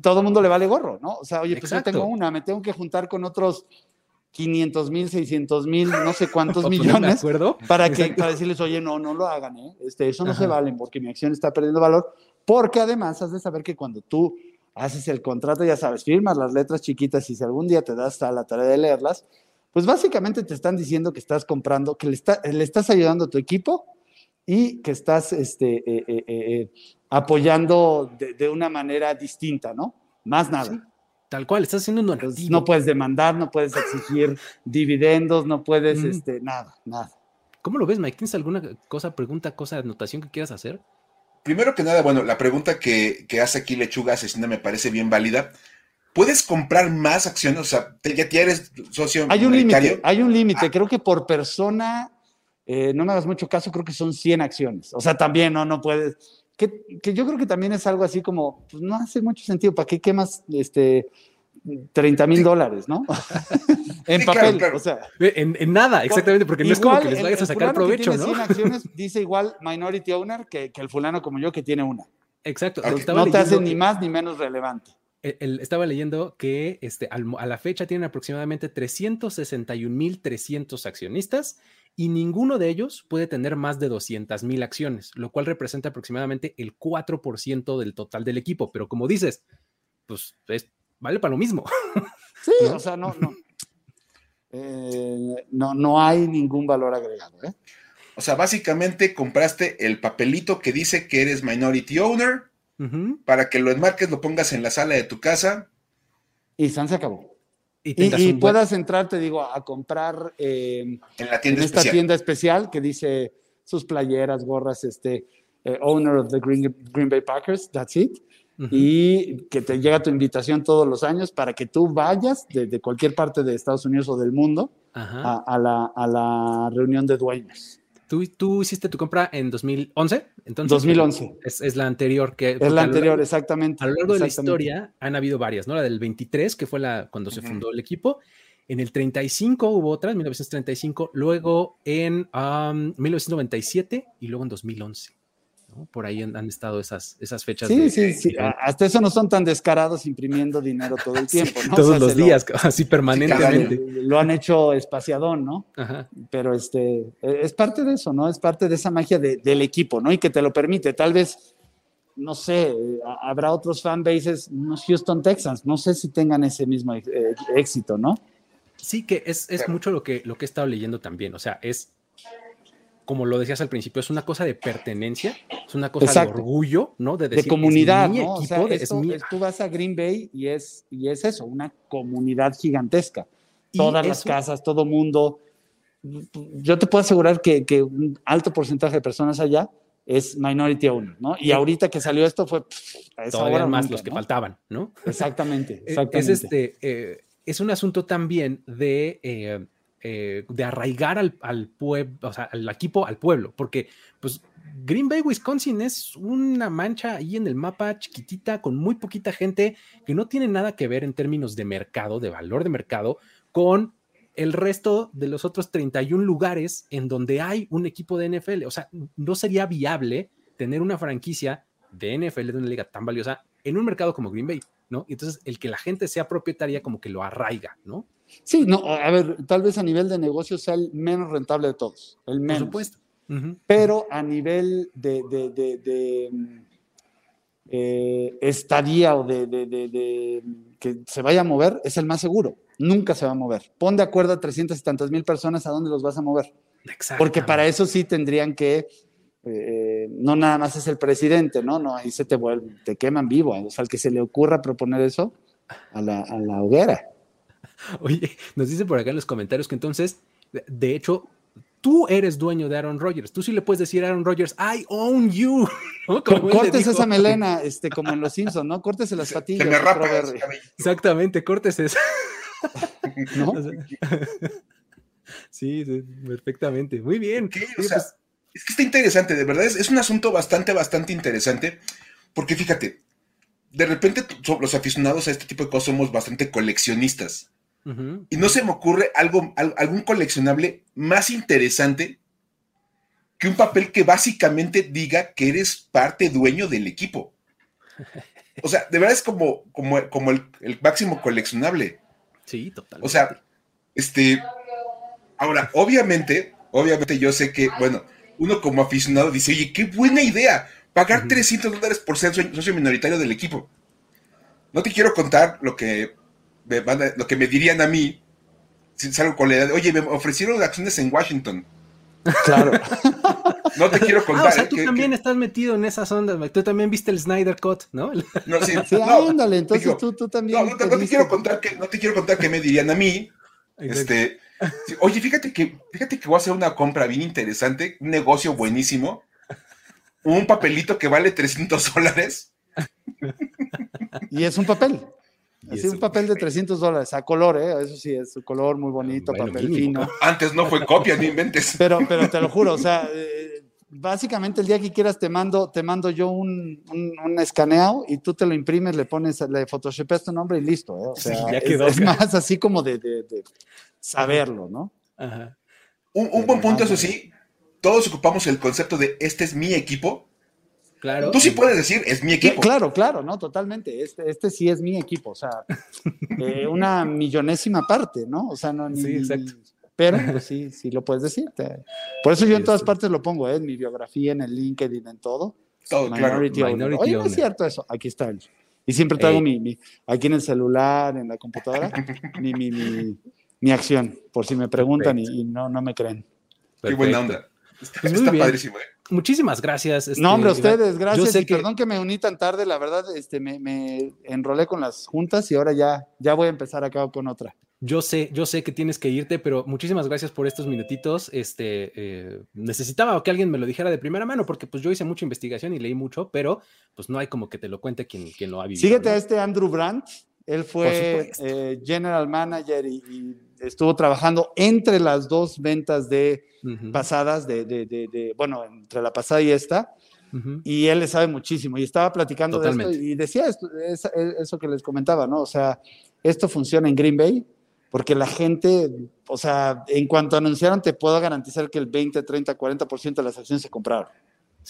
todo mundo le vale gorro, ¿no? O sea, oye, pues yo tengo una, me tengo que juntar con otros 500 mil, 600 mil, no sé cuántos ponerme de millones. acuerdo? para, que, Exacto. para decirles, oye, no, no lo hagan, ¿eh? este, eso no se valen porque mi acción está perdiendo valor, porque además has de saber que cuando tú haces el contrato, ya sabes, firmas las letras chiquitas y si algún día te das a la tarea de leerlas, pues básicamente te están diciendo que estás comprando, que le, está- le estás ayudando a tu equipo y que estás este, eh, eh, eh, apoyando de, de una manera distinta, ¿no? Más nada. Sí, tal cual, estás haciendo un Entonces, no puedes demandar, no puedes exigir dividendos, no puedes, Mm. este, nada, nada. ¿Cómo lo ves, Mike? ¿Tienes alguna cosa, pregunta, cosa, anotación que quieras hacer? Primero que nada, bueno, la pregunta que, que hace aquí Lechuga Asesina me parece bien válida. ¿Puedes comprar más acciones? O sea, te- ya, eres socio Hay un límite, hay un límite. Ah. Creo que por persona, eh, no me hagas mucho caso, creo que son 100 acciones. O sea, también no, no puedes. Que, que yo creo que también es algo así como, pues no hace mucho sentido. ¿Para qué quemas este 30 mil dólares, no? en Sí, papel. claro. O sea, En, en nada, exactamente, porque no es como que les vayas a sacar fulano que provecho, tiene ¿no? 100 acciones dice igual minority owner que, que el fulano como yo que tiene una. Exacto. No te hace ni más ni menos relevante. el- el- estaba leyendo que este, al a la fecha tienen aproximadamente 361.300 accionistas y ninguno de ellos puede tener más de 200.000 acciones, lo cual representa aproximadamente el 4% del total del equipo. Pero como dices, pues es- vale para lo mismo. Sí, ¿No? o sea, no, no. Eh, no, no hay ningún valor agregado. ¿eh? O sea, básicamente compraste el papelito que dice que eres minority owner para que lo enmarques, lo pongas en la sala de tu casa. Y San se acabó. Y, puedas entrar, te digo, a comprar eh, En la en tienda esta especial. tienda especial que dice sus playeras, gorras, este, eh, owner of the Green, Green Bay Packers, that's it. Y que te llega tu invitación todos los años para que tú vayas de, de cualquier parte de Estados Unidos o del mundo a la, a la reunión de dueños. ¿Tú, tú hiciste tu compra en 2011, entonces. 2011. Es, es la anterior que. Es la anterior, largo- exactamente. A lo largo de la historia han habido varias, ¿no? La del 23, que fue la cuando se fundó el equipo. En el 35 hubo otra, en 1935, luego en am, 1997 y luego en 2011. ¿No? Por ahí han, han estado esas, esas fechas. Sí, de- sí, sí. de- Hasta eso no son tan descarados imprimiendo dinero todo el tiempo, ¿no? O todos sea, los se lo- días, así cada permanentemente. Lo han hecho espaciadón, ¿no? Ajá. Pero este, eh, es parte de eso, ¿no? Es parte de esa magia de- del equipo, ¿no? Y que te lo permite. Tal vez, no sé, eh, ha- habrá otros fanbases, unos Houston Texans, no sé si tengan ese mismo eh, éxito, ¿no? Sí, que es, es mucho lo que, lo que he estado leyendo también. O sea, es como lo decías al principio, es una cosa de pertenencia, es una cosa de orgullo, ¿no? De, decir, comunidad, ¿no? o sea, tú vas a Green Bay y es, y es eso, una comunidad gigantesca. Todas las casas, todo mundo. Yo te puedo asegurar que, que, un alto porcentaje de personas allá es minority owner, ¿no? Y ahorita que salió esto fue a Todavía más los que faltaban, ¿no? Exactamente, exactamente. Es, este, eh, es un asunto también de eh, eh, de arraigar al, pueblo, o sea, al equipo al pueblo, porque pues Green Bay, Wisconsin es una mancha ahí en el mapa chiquitita con muy poquita gente que no tiene nada que ver en términos de mercado, de valor de mercado, con el resto de los otros 31 lugares en donde hay un equipo de NFL. O sea, no sería viable tener una franquicia de NFL de una liga tan valiosa en un mercado como Green Bay, ¿no? Entonces el que la gente sea propietaria como que lo arraiga, ¿no? Sí, no, a ver, tal vez a nivel de negocio sea el menos rentable de todos, el menos. Por supuesto. Pero a nivel de, de, eh, estadía o de, que se vaya a mover, es el más seguro. Nunca se va a mover. Pon de acuerdo a 300 y tantas mil personas a dónde los vas a mover. Porque para eso sí tendrían que, eh, no nada más es el presidente, ¿no? No, ahí se te, vuelve, te queman vivo. O sea, al que se le ocurra proponer eso, a la, a la hoguera. Oye, nos dice por acá en los comentarios que entonces, de hecho, tú eres dueño de Aaron Rodgers. Tú sí le puedes decir a Aaron Rodgers, I own you. Cortes esa melena, este, como en los Simpsons, ¿no? Córtese las patillas. Exactamente, cortes esa. ¿No? sí, perfectamente. Muy bien. Pues es que está interesante, de verdad. Es, es, un asunto bastante, bastante interesante. Porque fíjate, de repente los aficionados a este tipo de cosas somos bastante coleccionistas. Y no se me ocurre algo, algún coleccionable más interesante que un papel que básicamente diga que eres parte dueño del equipo. O sea, de verdad es como, como, como el, máximo coleccionable. Sí, total. O sea, este. Ahora, obviamente, obviamente yo sé que, bueno, uno como aficionado dice, oye, qué buena idea, pagar 300 dólares por ser socio minoritario del equipo. No te quiero contar lo que me, lo que me dirían a mí si salgo con la idea de, oye, me ofrecieron acciones en Washington. Claro. No te quiero contar. Ah, o sea, tú también estás metido en esas ondas, tú también viste el Snyder Cut, ¿no? No, sí, no, ándale, entonces tú, tú, también. No, no, te, quiero contar que, no te quiero contar qué me dirían a mí. Este, oye, fíjate que, fíjate que voy a hacer una compra bien interesante, un negocio buenísimo, un papelito que vale 300 dólares. Y es un papel. Es un papel de 300 dólares, a color, ¿eh? eso sí, es un color muy bonito, papel fino. Antes no fue copia, no inventes. Pero, pero te lo juro, o sea, eh, básicamente el día que quieras te mando, te mando yo un, un, escaneado y tú te lo imprimes, le pones, le photoshopeas tu nombre y listo. ¿eh? O sea, es, más así como de, de, saberlo, ¿no? Ajá. Un, un buen punto, eso sí, todos ocupamos el concepto de este es mi equipo Claro. Tú sí puedes decir, es mi equipo. Claro, claro, no, totalmente. Este, este sí es mi equipo, o sea, eh, una millonésima parte, ¿no? O sea, no, ni, Sí, exacto. Pero pues, sí, sí lo puedes decir. Por eso yo en todas partes lo pongo, ¿eh? en mi biografía, en el LinkedIn, en todo. Todo, Minority claro. Oye, no es cierto eso. Aquí está. Y siempre traigo mi, mi, aquí en el celular, en la computadora, mi, mi, mi, acción, por si me preguntan y, no, no me creen. Qué buena onda. Está, pues está padrísimo, ¿eh? Muchísimas gracias. no, hombre, a este, ustedes, gracias. y perdón que me uní tan tarde, la verdad, este, me, me, enrolé con las juntas y ahora ya, ya voy a empezar acá con otra. Yo sé, yo sé que tienes que irte, pero muchísimas gracias por estos minutitos. Este, eh, necesitaba que alguien me lo dijera de primera mano, porque pues yo hice mucha investigación y leí mucho, pero pues no hay como que te lo cuente quien, quien lo ha vivido. Síguete a este Andrew Brandt, él fue eh, general manager y estuvo trabajando entre las dos ventas de pasadas, de, de, de, bueno, entre la pasada y esta, y él le sabe muchísimo. Y estaba platicando de esto y decía esto, eso que les comentaba, ¿no? O sea, esto funciona en Green Bay porque la gente, o sea, en cuanto anunciaron, te puedo garantizar que el 20, 30, 40% de las acciones se compraron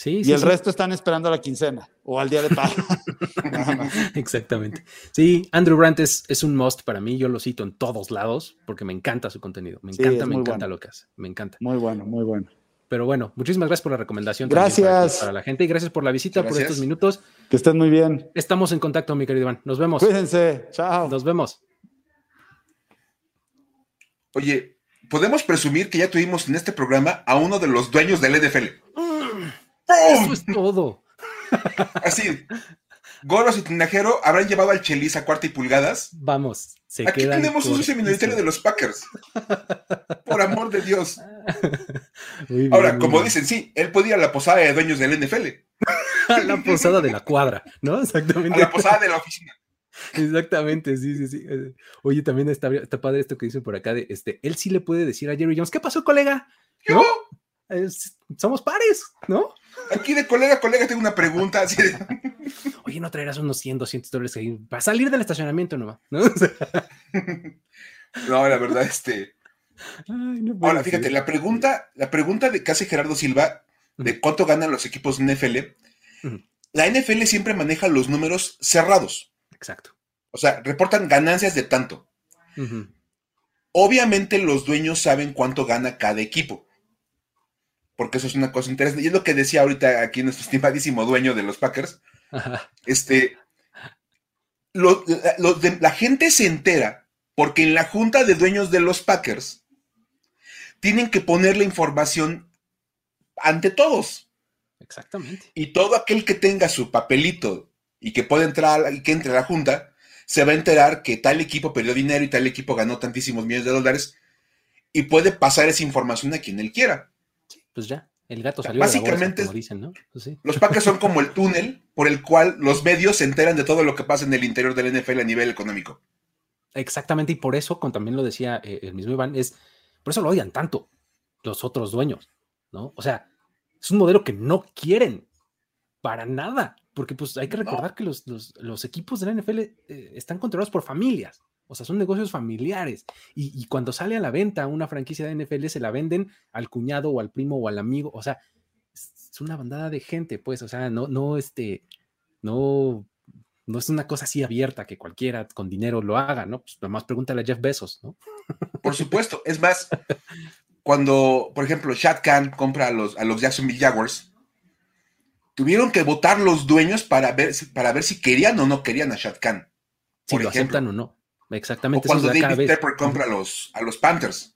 y el resto están esperando a la quincena o al día de pago. Exactamente. Sí, Andrew Brandt es, es, un must para mí. Yo lo cito en todos lados porque me encanta su contenido. Me encanta, me encanta lo que hace. Me encanta. Muy bueno, muy bueno. Pero bueno, muchísimas gracias por la recomendación. Gracias. Para, la gente y gracias por la visita, por estos minutos. Que estén muy bien. Estamos en contacto, mi querido Iván. Nos vemos. Cuídense. Chao. Nos vemos. Oye, podemos presumir que ya tuvimos en este programa a uno de los dueños del NFL. Eso es todo. Así, Goros y Tinajero habrán llevado al Chelis a cuarta y pulgadas. Vamos. Se Aquí tenemos un socio minoritario de los Packers. Por amor de Dios. Ahora, como dicen, sí, él podía ir a la posada de dueños del NFL. a la posada de la cuadra, ¿no? Exactamente. A la posada de la oficina. Exactamente, sí, sí, sí. Oye, también está, está padre esto que dice por acá de este, él sí le puede decir a Jerry Jones, ¿qué pasó, colega? ¿No? somos pares, ¿no? Aquí de colega a colega tengo una pregunta. Así Oye, ¿no traerás unos 100, 200 dólares para salir del estacionamiento nomás? ¿no? no, la verdad, este... Ahora, fíjate, la pregunta, la pregunta de casi Gerardo Silva de cuánto ganan los equipos NFL, la NFL siempre maneja los números cerrados. Exacto. O sea, reportan ganancias de tanto. Obviamente los dueños saben cuánto gana cada equipo porque eso es una cosa interesante. Y es lo que decía ahorita aquí nuestro estimadísimo dueño de los Packers. Este, la gente se entera porque en la junta de dueños de los Packers tienen que poner la información ante todos. Exactamente. Y todo aquel que tenga su papelito y que pueda entrar y que entre a la junta, se va a enterar que tal equipo perdió dinero y tal equipo ganó tantísimos millones de dólares y puede pasar esa información a quien él quiera pues ya, el gato salió Básicamente, de la dicen, ¿no? Pues los Packers son como el túnel por el cual los medios se enteran de todo lo que pasa en el interior del NFL a nivel económico. Exactamente, y por eso, como también lo decía eh, el mismo Iván, es por eso lo odian tanto los otros dueños, ¿no? O sea, es un modelo que no quieren para nada, porque pues hay que recordar que los, equipos de la NFL eh, están controlados por familias. O sea, son negocios familiares. Y, cuando sale a la venta una franquicia de NFL, se la venden al cuñado o al primo o al amigo. O sea, es una bandada de gente, pues. O sea, no, no, este, no, no es una cosa así abierta que cualquiera con dinero lo haga, ¿no? Pues nomás pregúntale a Jeff Bezos, ¿no? Por supuesto. Es más, cuando, por ejemplo, Shad Khan compra a los, a los Jacksonville Jaguars, tuvieron que votar los dueños para ver, para ver si querían o no querían a Shad Khan. Si lo aceptan o no. Exactamente. O cuando David Tepper compra a los, a los Panthers.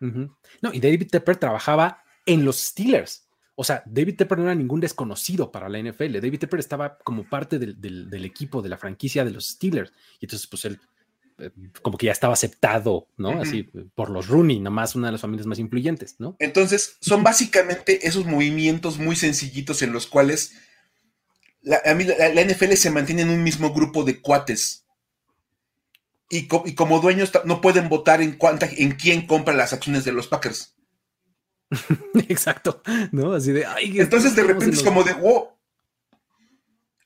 No, y David Tepper trabajaba en los Steelers. O sea, David Tepper no era ningún desconocido para la NFL. David Tepper estaba como parte del, equipo, de la franquicia de los Steelers. Y entonces, pues él, eh, como que ya estaba aceptado, ¿no? Así, por los Rooney, nomás una de las familias más influyentes, ¿no? Entonces, son básicamente esos movimientos muy sencillitos en los cuales la, la NFL se mantiene en un mismo grupo de cuates y, como dueños no pueden votar en, cuánta, en quién compra las acciones de los Packers. Exacto, ¿no? Así de, Entonces de repente es como de, wow,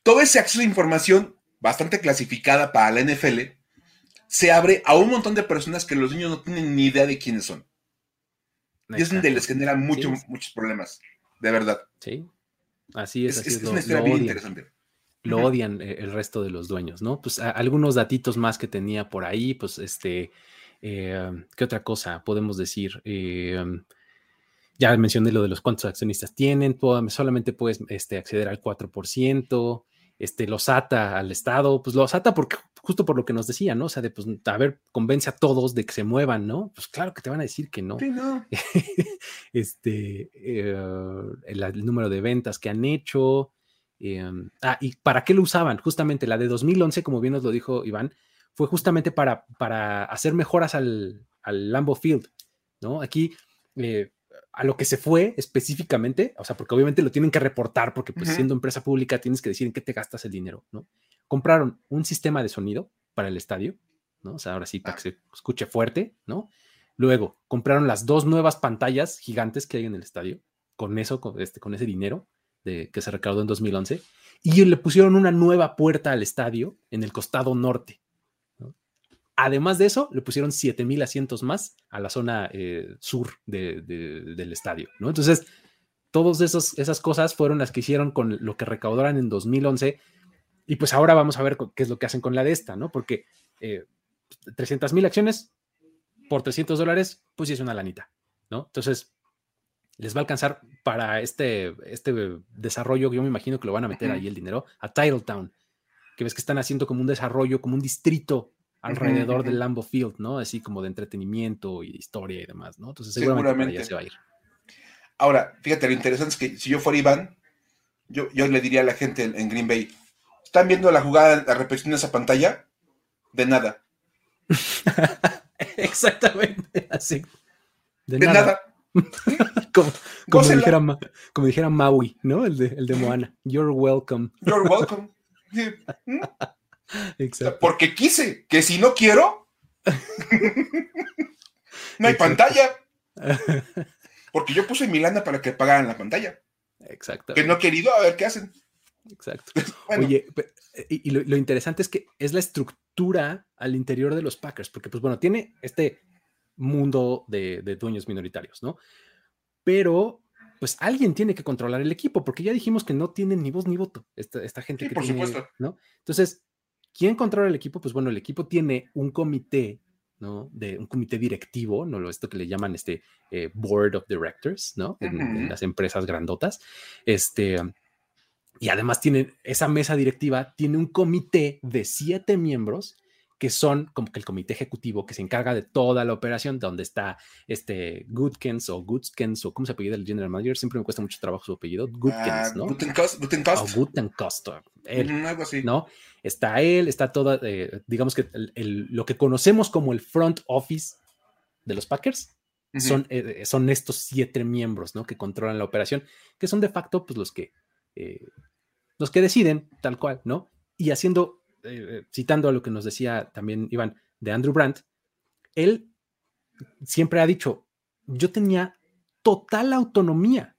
todo ese acceso de información bastante clasificada para la NFL se abre a un montón de personas que los niños no tienen ni idea de quiénes son. Y es donde les genera muchos problemas, de verdad. Sí, así es. Es, una historia bien interesante lo odian eh, el resto de los dueños, ¿no? Pues algunos datitos más que tenía por ahí, pues este, eh, ¿qué otra cosa podemos decir? Eh, ya mencioné lo de los cuántos accionistas tienen, solamente puedes este, acceder al 4%, este, los ata al Estado, pues los ata porque, justo por lo que nos decía, ¿no? O sea, de, pues, a ver, convence a todos de que se muevan, ¿no? Pues claro que te van a decir que no. Sí, no. este, el, número de ventas que han hecho, Em, ah, ¿y para qué lo usaban? Justamente la de 2011, como bien nos lo dijo Iván, fue justamente para, para hacer mejoras al, al Lambo Field, ¿no? Aquí, eh, a lo que se fue específicamente, o sea, porque obviamente lo tienen que reportar, porque pues siendo empresa pública tienes que decir en qué te gastas el dinero, ¿no? Compraron un sistema de sonido para el estadio, ¿no? O sea, ahora sí, para que se escuche fuerte, ¿no? Luego, compraron las dos nuevas pantallas gigantes que hay en el estadio, con eso, con, este, con ese dinero que se recaudó en 2011, y le pusieron una nueva puerta al estadio en el costado norte. Además de eso, le pusieron 7000 asientos más a la zona eh, sur del estadio. ¿no? Entonces, todas esas cosas fueron las que hicieron con lo que recaudaron en 2011. Y pues ahora vamos a ver qué es lo que hacen con la de esta, ¿no? Porque eh, 300 mil acciones por 300 dólares, pues sí es una lanita, ¿no? Entonces, les va a alcanzar para este, este desarrollo, yo me imagino que lo van a meter ahí el dinero, a Titletown, que ves que están haciendo como un desarrollo, como un distrito alrededor del Lambo Field, ¿no? Así como de entretenimiento y de historia y demás, ¿no? Entonces seguramente, se va a ir. Ahora, fíjate, lo interesante es que si yo fuera Iván, yo, yo le diría a la gente en, Green Bay, ¿están viendo la jugada, la repetición de esa pantalla? De nada. Exactamente, así. De, nada. como, dijera, como, dijera, Maui, ¿no? El de, el de Moana. You're welcome. You're welcome. Exacto. Porque quise, que si no quiero, no hay pantalla. Porque yo puse mi lana para que pagaran la pantalla. Exacto. Que no he querido, a ver qué hacen. Exacto. Oye, y, lo, interesante es que es la estructura al interior de los Packers, porque pues bueno, tiene este mundo de, dueños minoritarios, ¿no? Pero pues alguien tiene que controlar el equipo, porque ya dijimos que no tienen ni voz ni voto esta, esta gente sí, por supuesto. ¿no? Entonces, ¿quién controla el equipo? Pues bueno, el equipo tiene un comité ¿no? De un comité directivo, ¿no? Esto que le llaman este eh, board of directors, ¿no? En, las empresas grandotas. Este, y además tiene esa mesa directiva, tiene un comité de siete miembros que son como que el comité ejecutivo que se encarga de toda la operación, donde está este Goodkens o Goodkens o cómo se apellida el general manager, siempre me cuesta mucho trabajo su apellido, Goodkens, ¿no? Gutenkost, Gutenkost. algo así. ¿no? Está él, está toda, eh, digamos que lo que conocemos como el front office de los Packers, son, eh, son estos siete miembros, ¿no? Que controlan la operación, que son de facto, pues los que, eh, los que deciden tal cual, ¿no? Y haciendo eh, citando a lo que nos decía también Iván de Andrew Brandt, él siempre ha dicho, yo tenía total autonomía.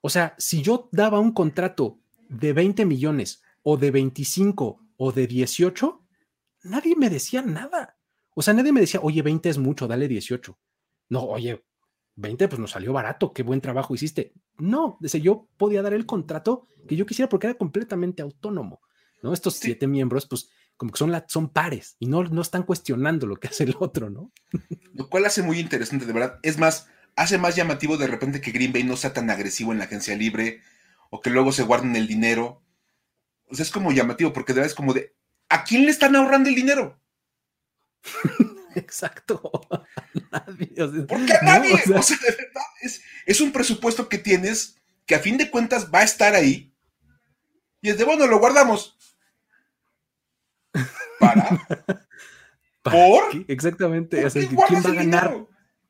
O sea, si yo daba un contrato de 20 millones o de 25 o de 18, nadie me decía nada. O sea, nadie me decía, oye, 20 es mucho, dale 18. No, oye, 20 pues nos salió barato, qué buen trabajo hiciste. No, yo podía dar el contrato que yo quisiera porque era completamente autónomo. ¿No? Estos siete miembros, pues como que son, la, son pares y no, no están cuestionando lo que hace el otro, ¿no? Lo cual hace muy interesante, de verdad. Es más, hace más llamativo de repente que Green Bay no sea tan agresivo en la agencia libre o que luego se guarden el dinero. O sea, es como llamativo porque de verdad es como de, ¿a quién le están ahorrando el dinero? Exacto. nadie. Porque a nadie. o sea, de verdad, es, es un presupuesto que tienes que a fin de cuentas va a estar ahí. Y es de, bueno, lo guardamos. ¿Para? ¿Por? Exactamente. ¿Quién va a ganar?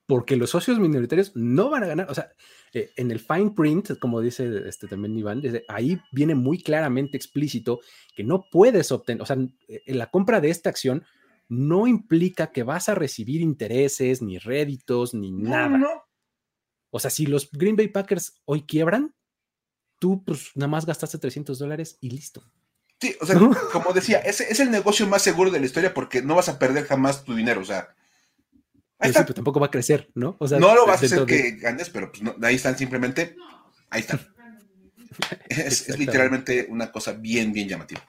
Porque los socios minoritarios no van a ganar. O sea, eh, en el fine print, como dice este, también Iván, ahí viene muy claramente explícito que no puedes obtener, o sea, eh, la compra de esta acción no implica que vas a recibir intereses, ni réditos, ni nada. O sea, si los Green Bay Packers hoy quiebran, tú pues nada más gastaste 300 dólares y listo. Sí, o sea, como decía, ese es el negocio más seguro de la historia porque no vas a perder jamás tu dinero, o sea. Ahí pues tampoco va a crecer, ¿no? O sea, no lo vas a hacer que ganes, pero pues ahí están simplemente, ahí están. es, literalmente una cosa bien, bien llamativa.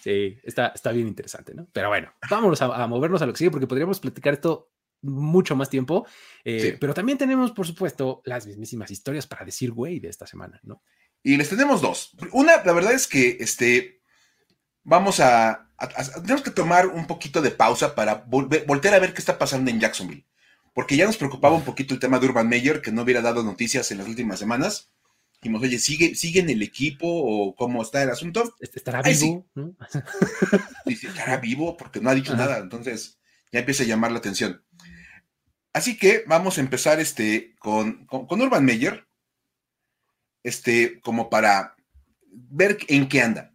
Sí, está, está bien interesante, ¿no? Pero bueno, vámonos a, movernos a lo que sigue porque podríamos platicar esto mucho más tiempo, eh, pero también tenemos, por supuesto, las mismísimas historias para decir, güey, de esta semana, ¿no? Y les tenemos dos. Una, la verdad es que, este, vamos a, tenemos que tomar un poquito de pausa para volver a ver qué está pasando en Jacksonville. Porque ya nos preocupaba un poquito el tema de Urban Meyer, que no hubiera dado noticias en las últimas semanas. Dijimos, oye, ¿sigue, ¿sigue en el equipo o cómo está el asunto? ¿Estará vivo? Sí. estará vivo porque no ha dicho nada. Entonces ya empieza a llamar la atención. Así que vamos a empezar este, con, con Urban Meyer, este, como para ver en qué anda.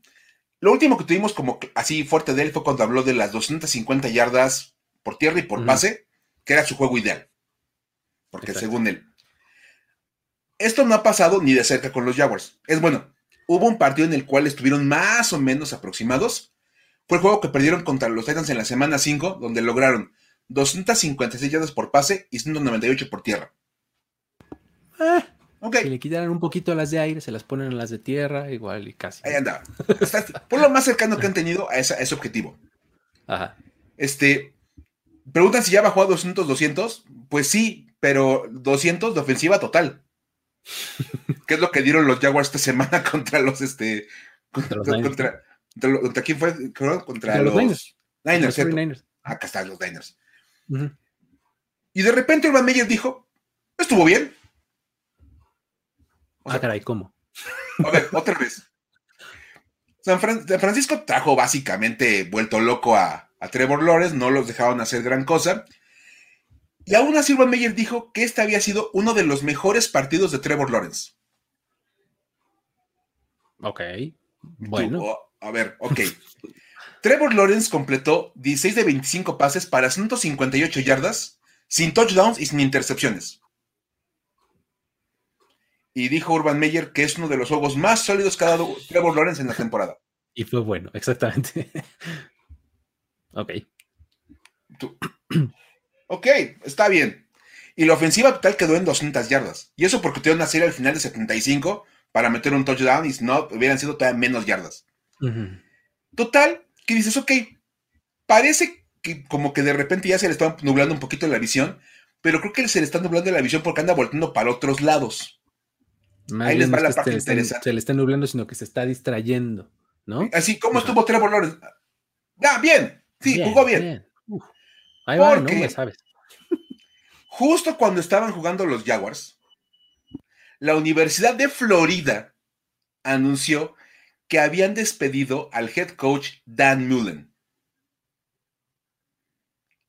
Lo último que tuvimos como así fuerte de él fue cuando habló de las 250 yardas por tierra y por pase, que era su juego ideal. Porque según él. Esto no ha pasado ni de cerca con los Jaguars. Es bueno, hubo un partido en el cual estuvieron más o menos aproximados. Fue el juego que perdieron contra los Titans en la semana 5, donde lograron 256 yardas por pase y 198 por tierra. Eh, si le quitaran un poquito las de aire, se las ponen a las de tierra, igual y casi. Ahí anda. por lo más cercano que han tenido a, ese objetivo. Ajá. Este, preguntan si ya bajó a 200, 200. Pues sí, pero 200 de ofensiva total. ¿Qué es lo que dieron los Jaguars esta semana contra los, este, contra, contra, quién fue? Contra, los, Niners, ¿cierto? Acá están los Niners. Y de repente Urban Meyer dijo, estuvo bien. Ah, caray, ¿cómo? A ver, otra vez. San Francisco trajo básicamente vuelto loco a, a Trevor Lawrence, no los dejaron hacer gran cosa. Y aún así Urban Meyer dijo que este había sido uno de los mejores partidos de Trevor Lawrence. Ok. Bueno. Oh, a ver, ok. Trevor Lawrence completó 16 de 25 pases para 158 yardas, sin touchdowns y sin intercepciones. Y dijo Urban Meyer que es uno de los juegos más sólidos que ha dado Trevor Lawrence en la temporada. Y fue bueno, exactamente. ok. Ok, está bien. Y la ofensiva total quedó en 200 yardas. Y eso porque tuvieron una serie al final de 75 para meter un touchdown y si no, hubieran sido todavía menos yardas. Total, que dices, ok, parece que como que de repente ya se le está nublando un poquito la visión, pero creo que se le está nublando la visión porque anda volteando para otros lados. Ahí les va la parte interesante. se le está nublando, sino que se está distrayendo, ¿no? Así, ¿cómo estuvo Trevor Lawrence? Ah, bien, sí, jugó bien. Ahí va, no me sabes. Justo cuando estaban jugando los Jaguars, la Universidad de Florida anunció que habían despedido al head coach Dan Mullen.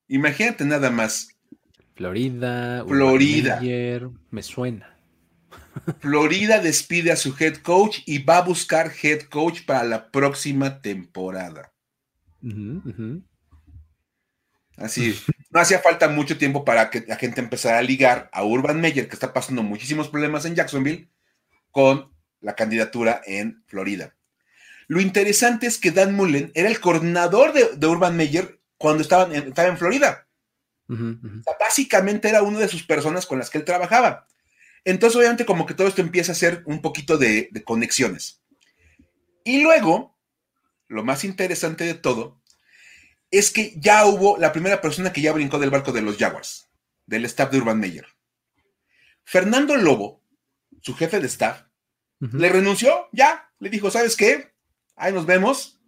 Imagínate nada más. Florida. Florida. me suena. Florida despide a su head coach y va a buscar head coach para la próxima temporada. Así, no hacía falta mucho tiempo para que la gente empezara a ligar a Urban Meyer, que está pasando muchísimos problemas en Jacksonville, con la candidatura en Florida. Lo interesante es que Dan Mullen era el coordinador de, Urban Meyer cuando estaba en, estaba en Florida. básicamente era una de sus personas con las que él trabajaba. Entonces, obviamente, como que todo esto empieza a ser un poquito de conexiones. Y luego, lo más interesante de todo es que ya hubo la primera persona que ya brincó del barco de los Jaguars, del staff de Urban Meyer. Fernando Lobo, su jefe de staff, le renunció, ya, le dijo, ¿sabes qué? Ahí nos vemos.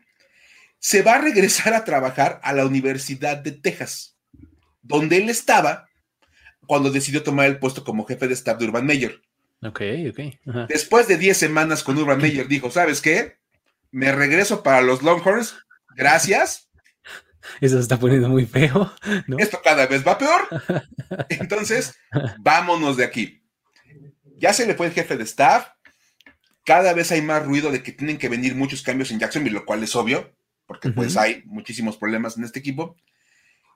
Se va a regresar a trabajar a la Universidad de Texas, donde él estaba cuando decidió tomar el puesto como jefe de staff de Urban Meyer. Ok, ok. Después de 10 semanas con Urban Meyer, dijo, ¿sabes qué? Me regreso para los Longhorns, gracias, eso se está poniendo muy feo. Esto cada vez va peor. Entonces, vámonos de aquí. Ya se le fue el jefe de staff. Cada vez hay más ruido de que tienen que venir muchos cambios en Jacksonville, lo cual es obvio, porque pues hay muchísimos problemas en este equipo.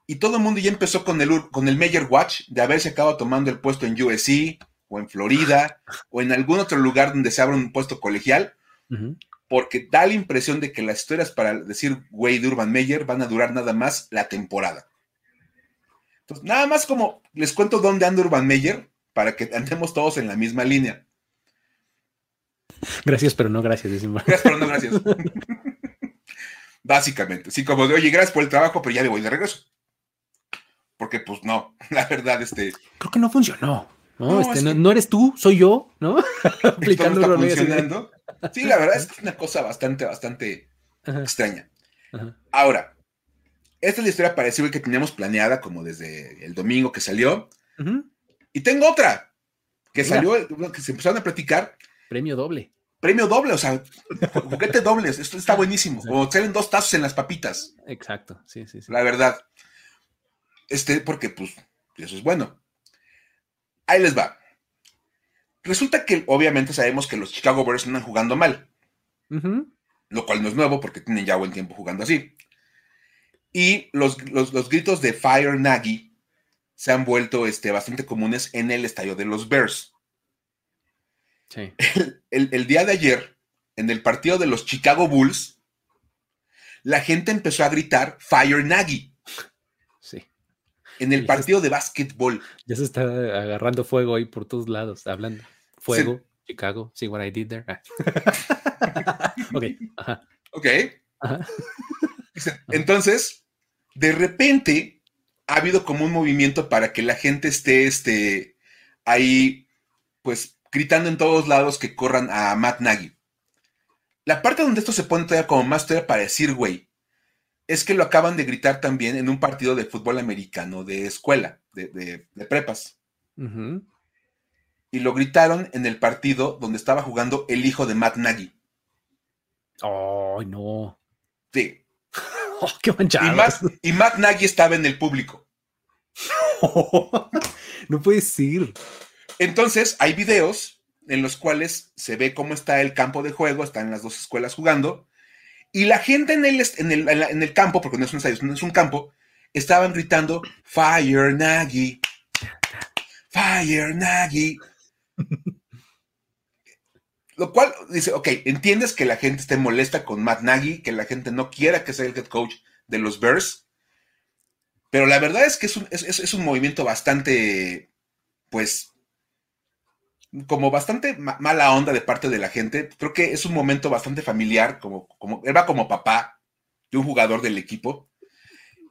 Y todo el mundo ya empezó con el, con el Major Watch de haberse acabado tomando el puesto en USC o en Florida o en algún otro lugar donde se abra un puesto colegial porque da la impresión de que las historias para decir güey de Urban Meyer van a durar nada más la temporada. Entonces, nada más como les cuento dónde anda Urban Meyer para que andemos todos en la misma línea. Gracias, pero no gracias, decimos. Gracias, pero no gracias. Básicamente, sí, como de, oye, gracias por el trabajo, pero ya me voy de regreso. Porque, pues no, la verdad, este. Creo que no funcionó. No, este, no, eres tú, soy yo, ¿no? Aplicando no funcionando. Sí, la verdad es que es una cosa bastante, bastante extraña. Ahora, esta es la historia parecida que teníamos planeada como desde el domingo que salió. Y tengo otra que salió, que se empezaron a platicar. Premio doble. Premio doble, o sea, juguete doble, esto está buenísimo. O salen dos tazos en las papitas. Exacto, sí, sí, sí. La verdad. Este, porque pues eso es bueno. Ahí les va. Resulta que obviamente sabemos que los Chicago Bears andan jugando mal. Lo cual no es nuevo porque tienen ya buen tiempo jugando así. Y los, gritos de Fire Nagy se han vuelto este, bastante comunes en el estadio de los Bears. Sí. El, día de ayer, en el partido de los Chicago Bulls, la gente empezó a gritar Fire Nagy. En el partido de básquetbol. Ya se está agarrando fuego ahí por todos lados, hablando. Fuego, Chicago, see what I did there. Ah. ok. Ok. Entonces, de repente ha habido como un movimiento para que la gente esté este, ahí, pues, gritando en todos lados que corran a Matt Nagy. La parte donde esto se pone todavía como más todavía para decir, güey, es que lo acaban de gritar también en un partido de fútbol americano de escuela, de, prepas. Y lo gritaron en el partido donde estaba jugando el hijo de Matt Nagy. ¡Oh, no! Sí. Oh, ¡Qué manchado! Y Matt, y Matt Nagy estaba en el público. no puede ser. Entonces, hay videos en los cuales se ve cómo está el campo de juego, están las dos escuelas jugando, y la gente en el, en el, campo, porque no es un no es un campo, estaban gritando, Fire Nagy, Fire Nagy. Lo cual dice, ok, entiendes que la gente esté molesta con Matt Nagy, que la gente no quiera que sea el head coach de los Bears, pero la verdad es que es un, es un movimiento bastante, pues, como bastante mala onda de parte de la gente. Creo que es un momento bastante familiar, como, como él va como papá de un jugador del equipo.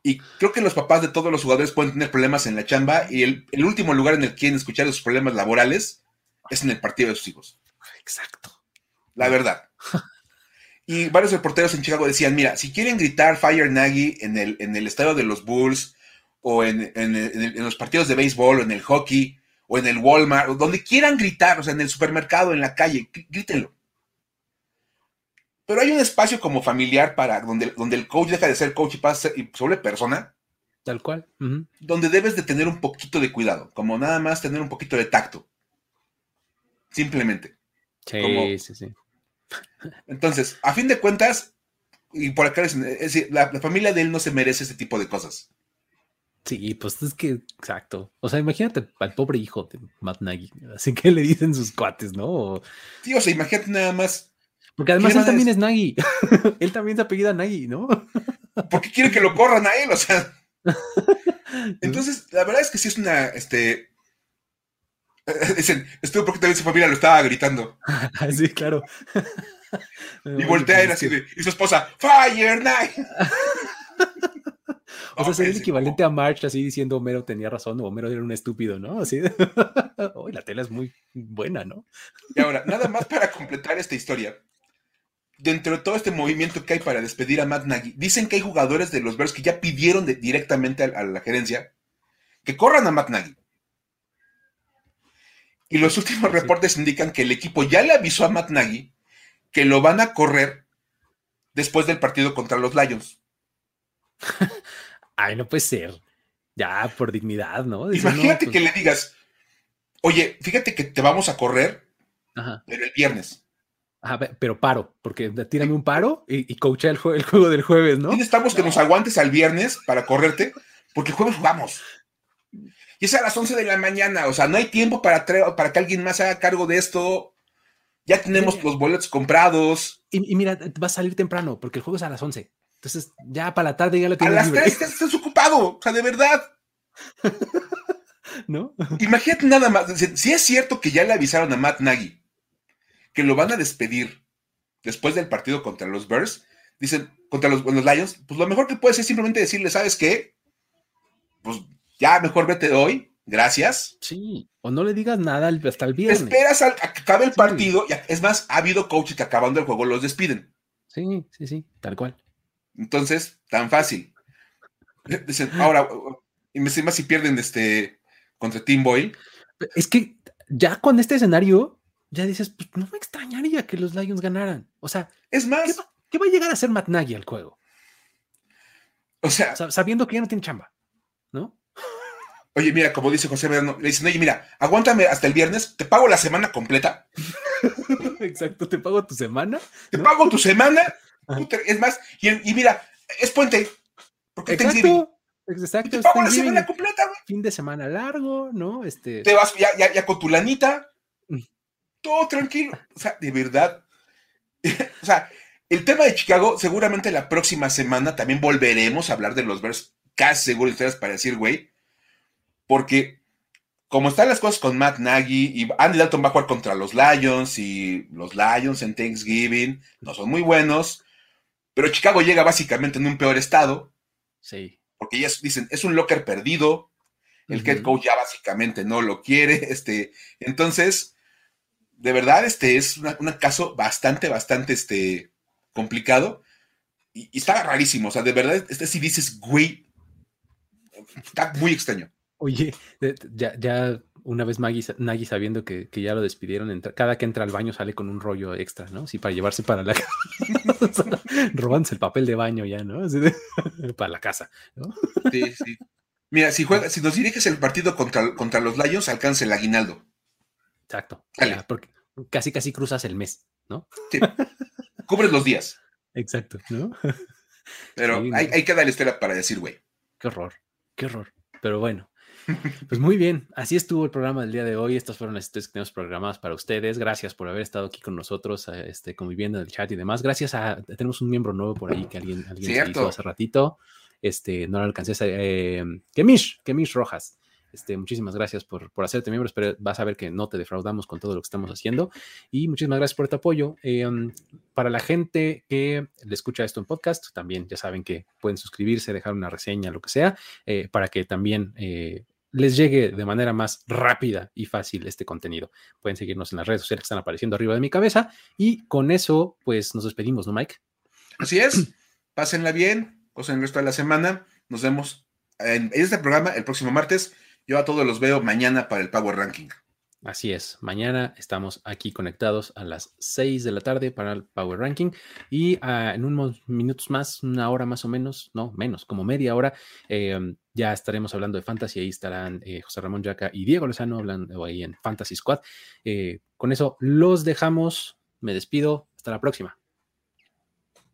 Y creo que los papás de todos los jugadores pueden tener problemas en la chamba y el, último lugar en el que quieren escuchar sus problemas laborales es en el partido de sus hijos. Exacto. La verdad. Y varios reporteros en Chicago decían, mira, si quieren gritar Fire Nagy en el, en el estadio de los Bulls o en, en los partidos de béisbol o en el hockey, o en el Walmart, o donde quieran gritar, o sea, en el supermercado, en la calle, grítenlo. Pero hay un espacio como familiar para donde, donde el coach deja de ser coach y pasa y sobre persona. Tal cual. Donde debes de tener un poquito de cuidado, como nada más tener un poquito de tacto. Simplemente. Sí, sí, sí. Entonces, a fin de cuentas, y por acá es decir, la, la, familia de él no se merece ese tipo de cosas. Sí, pues es que, exacto. O sea, imagínate al pobre hijo de Matt Nagy. Así que le dicen sus cuates, ¿no? Sí, o sea, imagínate nada más. Porque además él también es Nagy. él también se apellida Nagy, ¿no? Porque quiere que lo corran a él, o sea. Entonces, la verdad es que sí es una, este... Dicen, estuvo porque también su familia lo estaba gritando. sí, claro. y voltea a él así de, y su esposa, Fire Night. O sea, sería el equivalente a March así diciendo Homero tenía razón o Homero era un estúpido, ¿no? Así. Hoy la tela es muy buena, ¿no? Y ahora, nada más para completar esta historia. Dentro de todo este movimiento que hay para despedir a Matt Nagy, dicen que hay jugadores de los Bears que ya pidieron directamente a, la gerencia que corran a Matt Nagy. Y los últimos reportes indican que el equipo ya le avisó a Matt Nagy que lo van a correr después del partido contra los Lions. Ay, no puede ser. Ya, por dignidad, ¿no? Imagínate que pues le digas, oye, fíjate que te vamos a correr, pero el viernes. pero paro, porque tírame un paro y, y coacha el, juego del jueves, ¿no? Necesitamos que nos aguantes al viernes para correrte, porque el jueves jugamos. Y es a las 11 de la mañana, o sea, no hay tiempo para, para que alguien más haga cargo de esto. Ya tenemos los boletos comprados. Y, y, mira, va a salir temprano, porque el juego es a las 11. Entonces, ya para la tarde ya lo tienes. A las tres estás ocupado, o sea, de verdad. ¿No? Imagínate nada más. Si es cierto que ya le avisaron a Matt Nagy que lo van a despedir después del partido contra los Bears, dicen, contra los, los Lions, pues lo mejor que puedes es simplemente decirle, ¿sabes qué? Pues ya mejor vete hoy, gracias. Sí, o no le digas nada hasta el viernes. Esperas a que acabe el partido, es más, ha habido coaches que acabando el juego los despiden. Sí, sí, sí, tal cual. Entonces, tan fácil. Dicen, ahora, y me más si pierden este contra Team Boyle. Es que ya con este escenario, ya dices, pues no me extrañaría que los Lions ganaran. O sea, es más, ¿qué va, a llegar a ser Matt Nagy al juego? O sea, sabiendo que ya no tiene chamba, ¿no? Oye, mira, como dice José Verano, le dicen, oye, mira, aguántame hasta el viernes, te pago la semana completa. Exacto, te pago tu semana. Te pago tu semana es más, y, mira, es puente. Porque exacto, exacto. Te pago la semana completa, güey. Fin de semana largo, ¿no? Este... Te vas ya, ya, ya con tu lanita. Mm. Todo tranquilo. O sea, de verdad. o sea, el tema de Chicago, seguramente la próxima semana también volveremos a hablar de los Bears. Casi seguro ustedes para decir, güey. Porque como están las cosas con Matt Nagy y Andy Dalton va a jugar contra los Lions y los Lions en Thanksgiving no son muy buenos. Pero Chicago llega básicamente en un peor estado. Sí. Porque ya dicen, es un locker perdido. El head coach ya básicamente no lo quiere. Este, entonces, de verdad, este es un caso bastante, bastante este, complicado. Y, y estaba rarísimo. O sea, de verdad, este sí dices, güey, está muy extraño. Oye, ya, ya una vez Maggie, sabiendo que, que ya lo despidieron, entra- cada que entra al baño sale con un rollo extra, ¿no? Sí, para llevarse para la casa. Robándose el papel de baño ya, ¿no? De- para la casa, ¿no? Sí, sí. Mira, si juega, si nos diriges el partido contra, contra los Lions, alcanza el aguinaldo. Exacto. Dale. Ya, porque casi, casi cruzas el mes, ¿no? Sí. Cubres los días. Exacto, ¿no? Pero Sí, hay, no. hay que dar historia para decir, güey. Qué horror, qué horror. Pero bueno, pues muy bien. Así estuvo el programa del día de hoy. Estas fueron las historias que tenemos programadas para ustedes. Gracias por haber estado aquí con nosotros, eh, este, conviviendo en el chat y demás. Gracias a, tenemos un miembro nuevo por ahí que alguien, alguien se hizo hace ratito. Este, no lo alcancé a eh, Kemish, Kemish Rojas. Este, muchísimas gracias por, por hacerte miembro. Espero vas a ver que no te defraudamos con todo lo que estamos haciendo. Y muchísimas gracias por tu apoyo. Eh, um, para la gente que le escucha esto en podcast, también ya saben que pueden suscribirse, dejar una reseña, lo que sea, eh, para que también eh, les llegue de manera más rápida y fácil este contenido. Pueden seguirnos en las redes sociales que están apareciendo arriba de mi cabeza. Y con eso, pues nos despedimos, ¿no, Mike? Así es. Pásenla bien. Pasen el resto de la semana. Nos vemos en este programa el próximo martes. Yo a todos los veo mañana para el Power Ranking. Así es, mañana estamos aquí conectados a las 6 de la tarde para el Power Ranking y ah, en unos minutos más, una hora más o menos, no, menos, como media hora, eh, ya estaremos hablando de Fantasy, ahí estarán eh, José Ramón Yaca y Diego Lozano hablando ahí en Fantasy Squad. Eh, con eso los dejamos, me despido, hasta la próxima.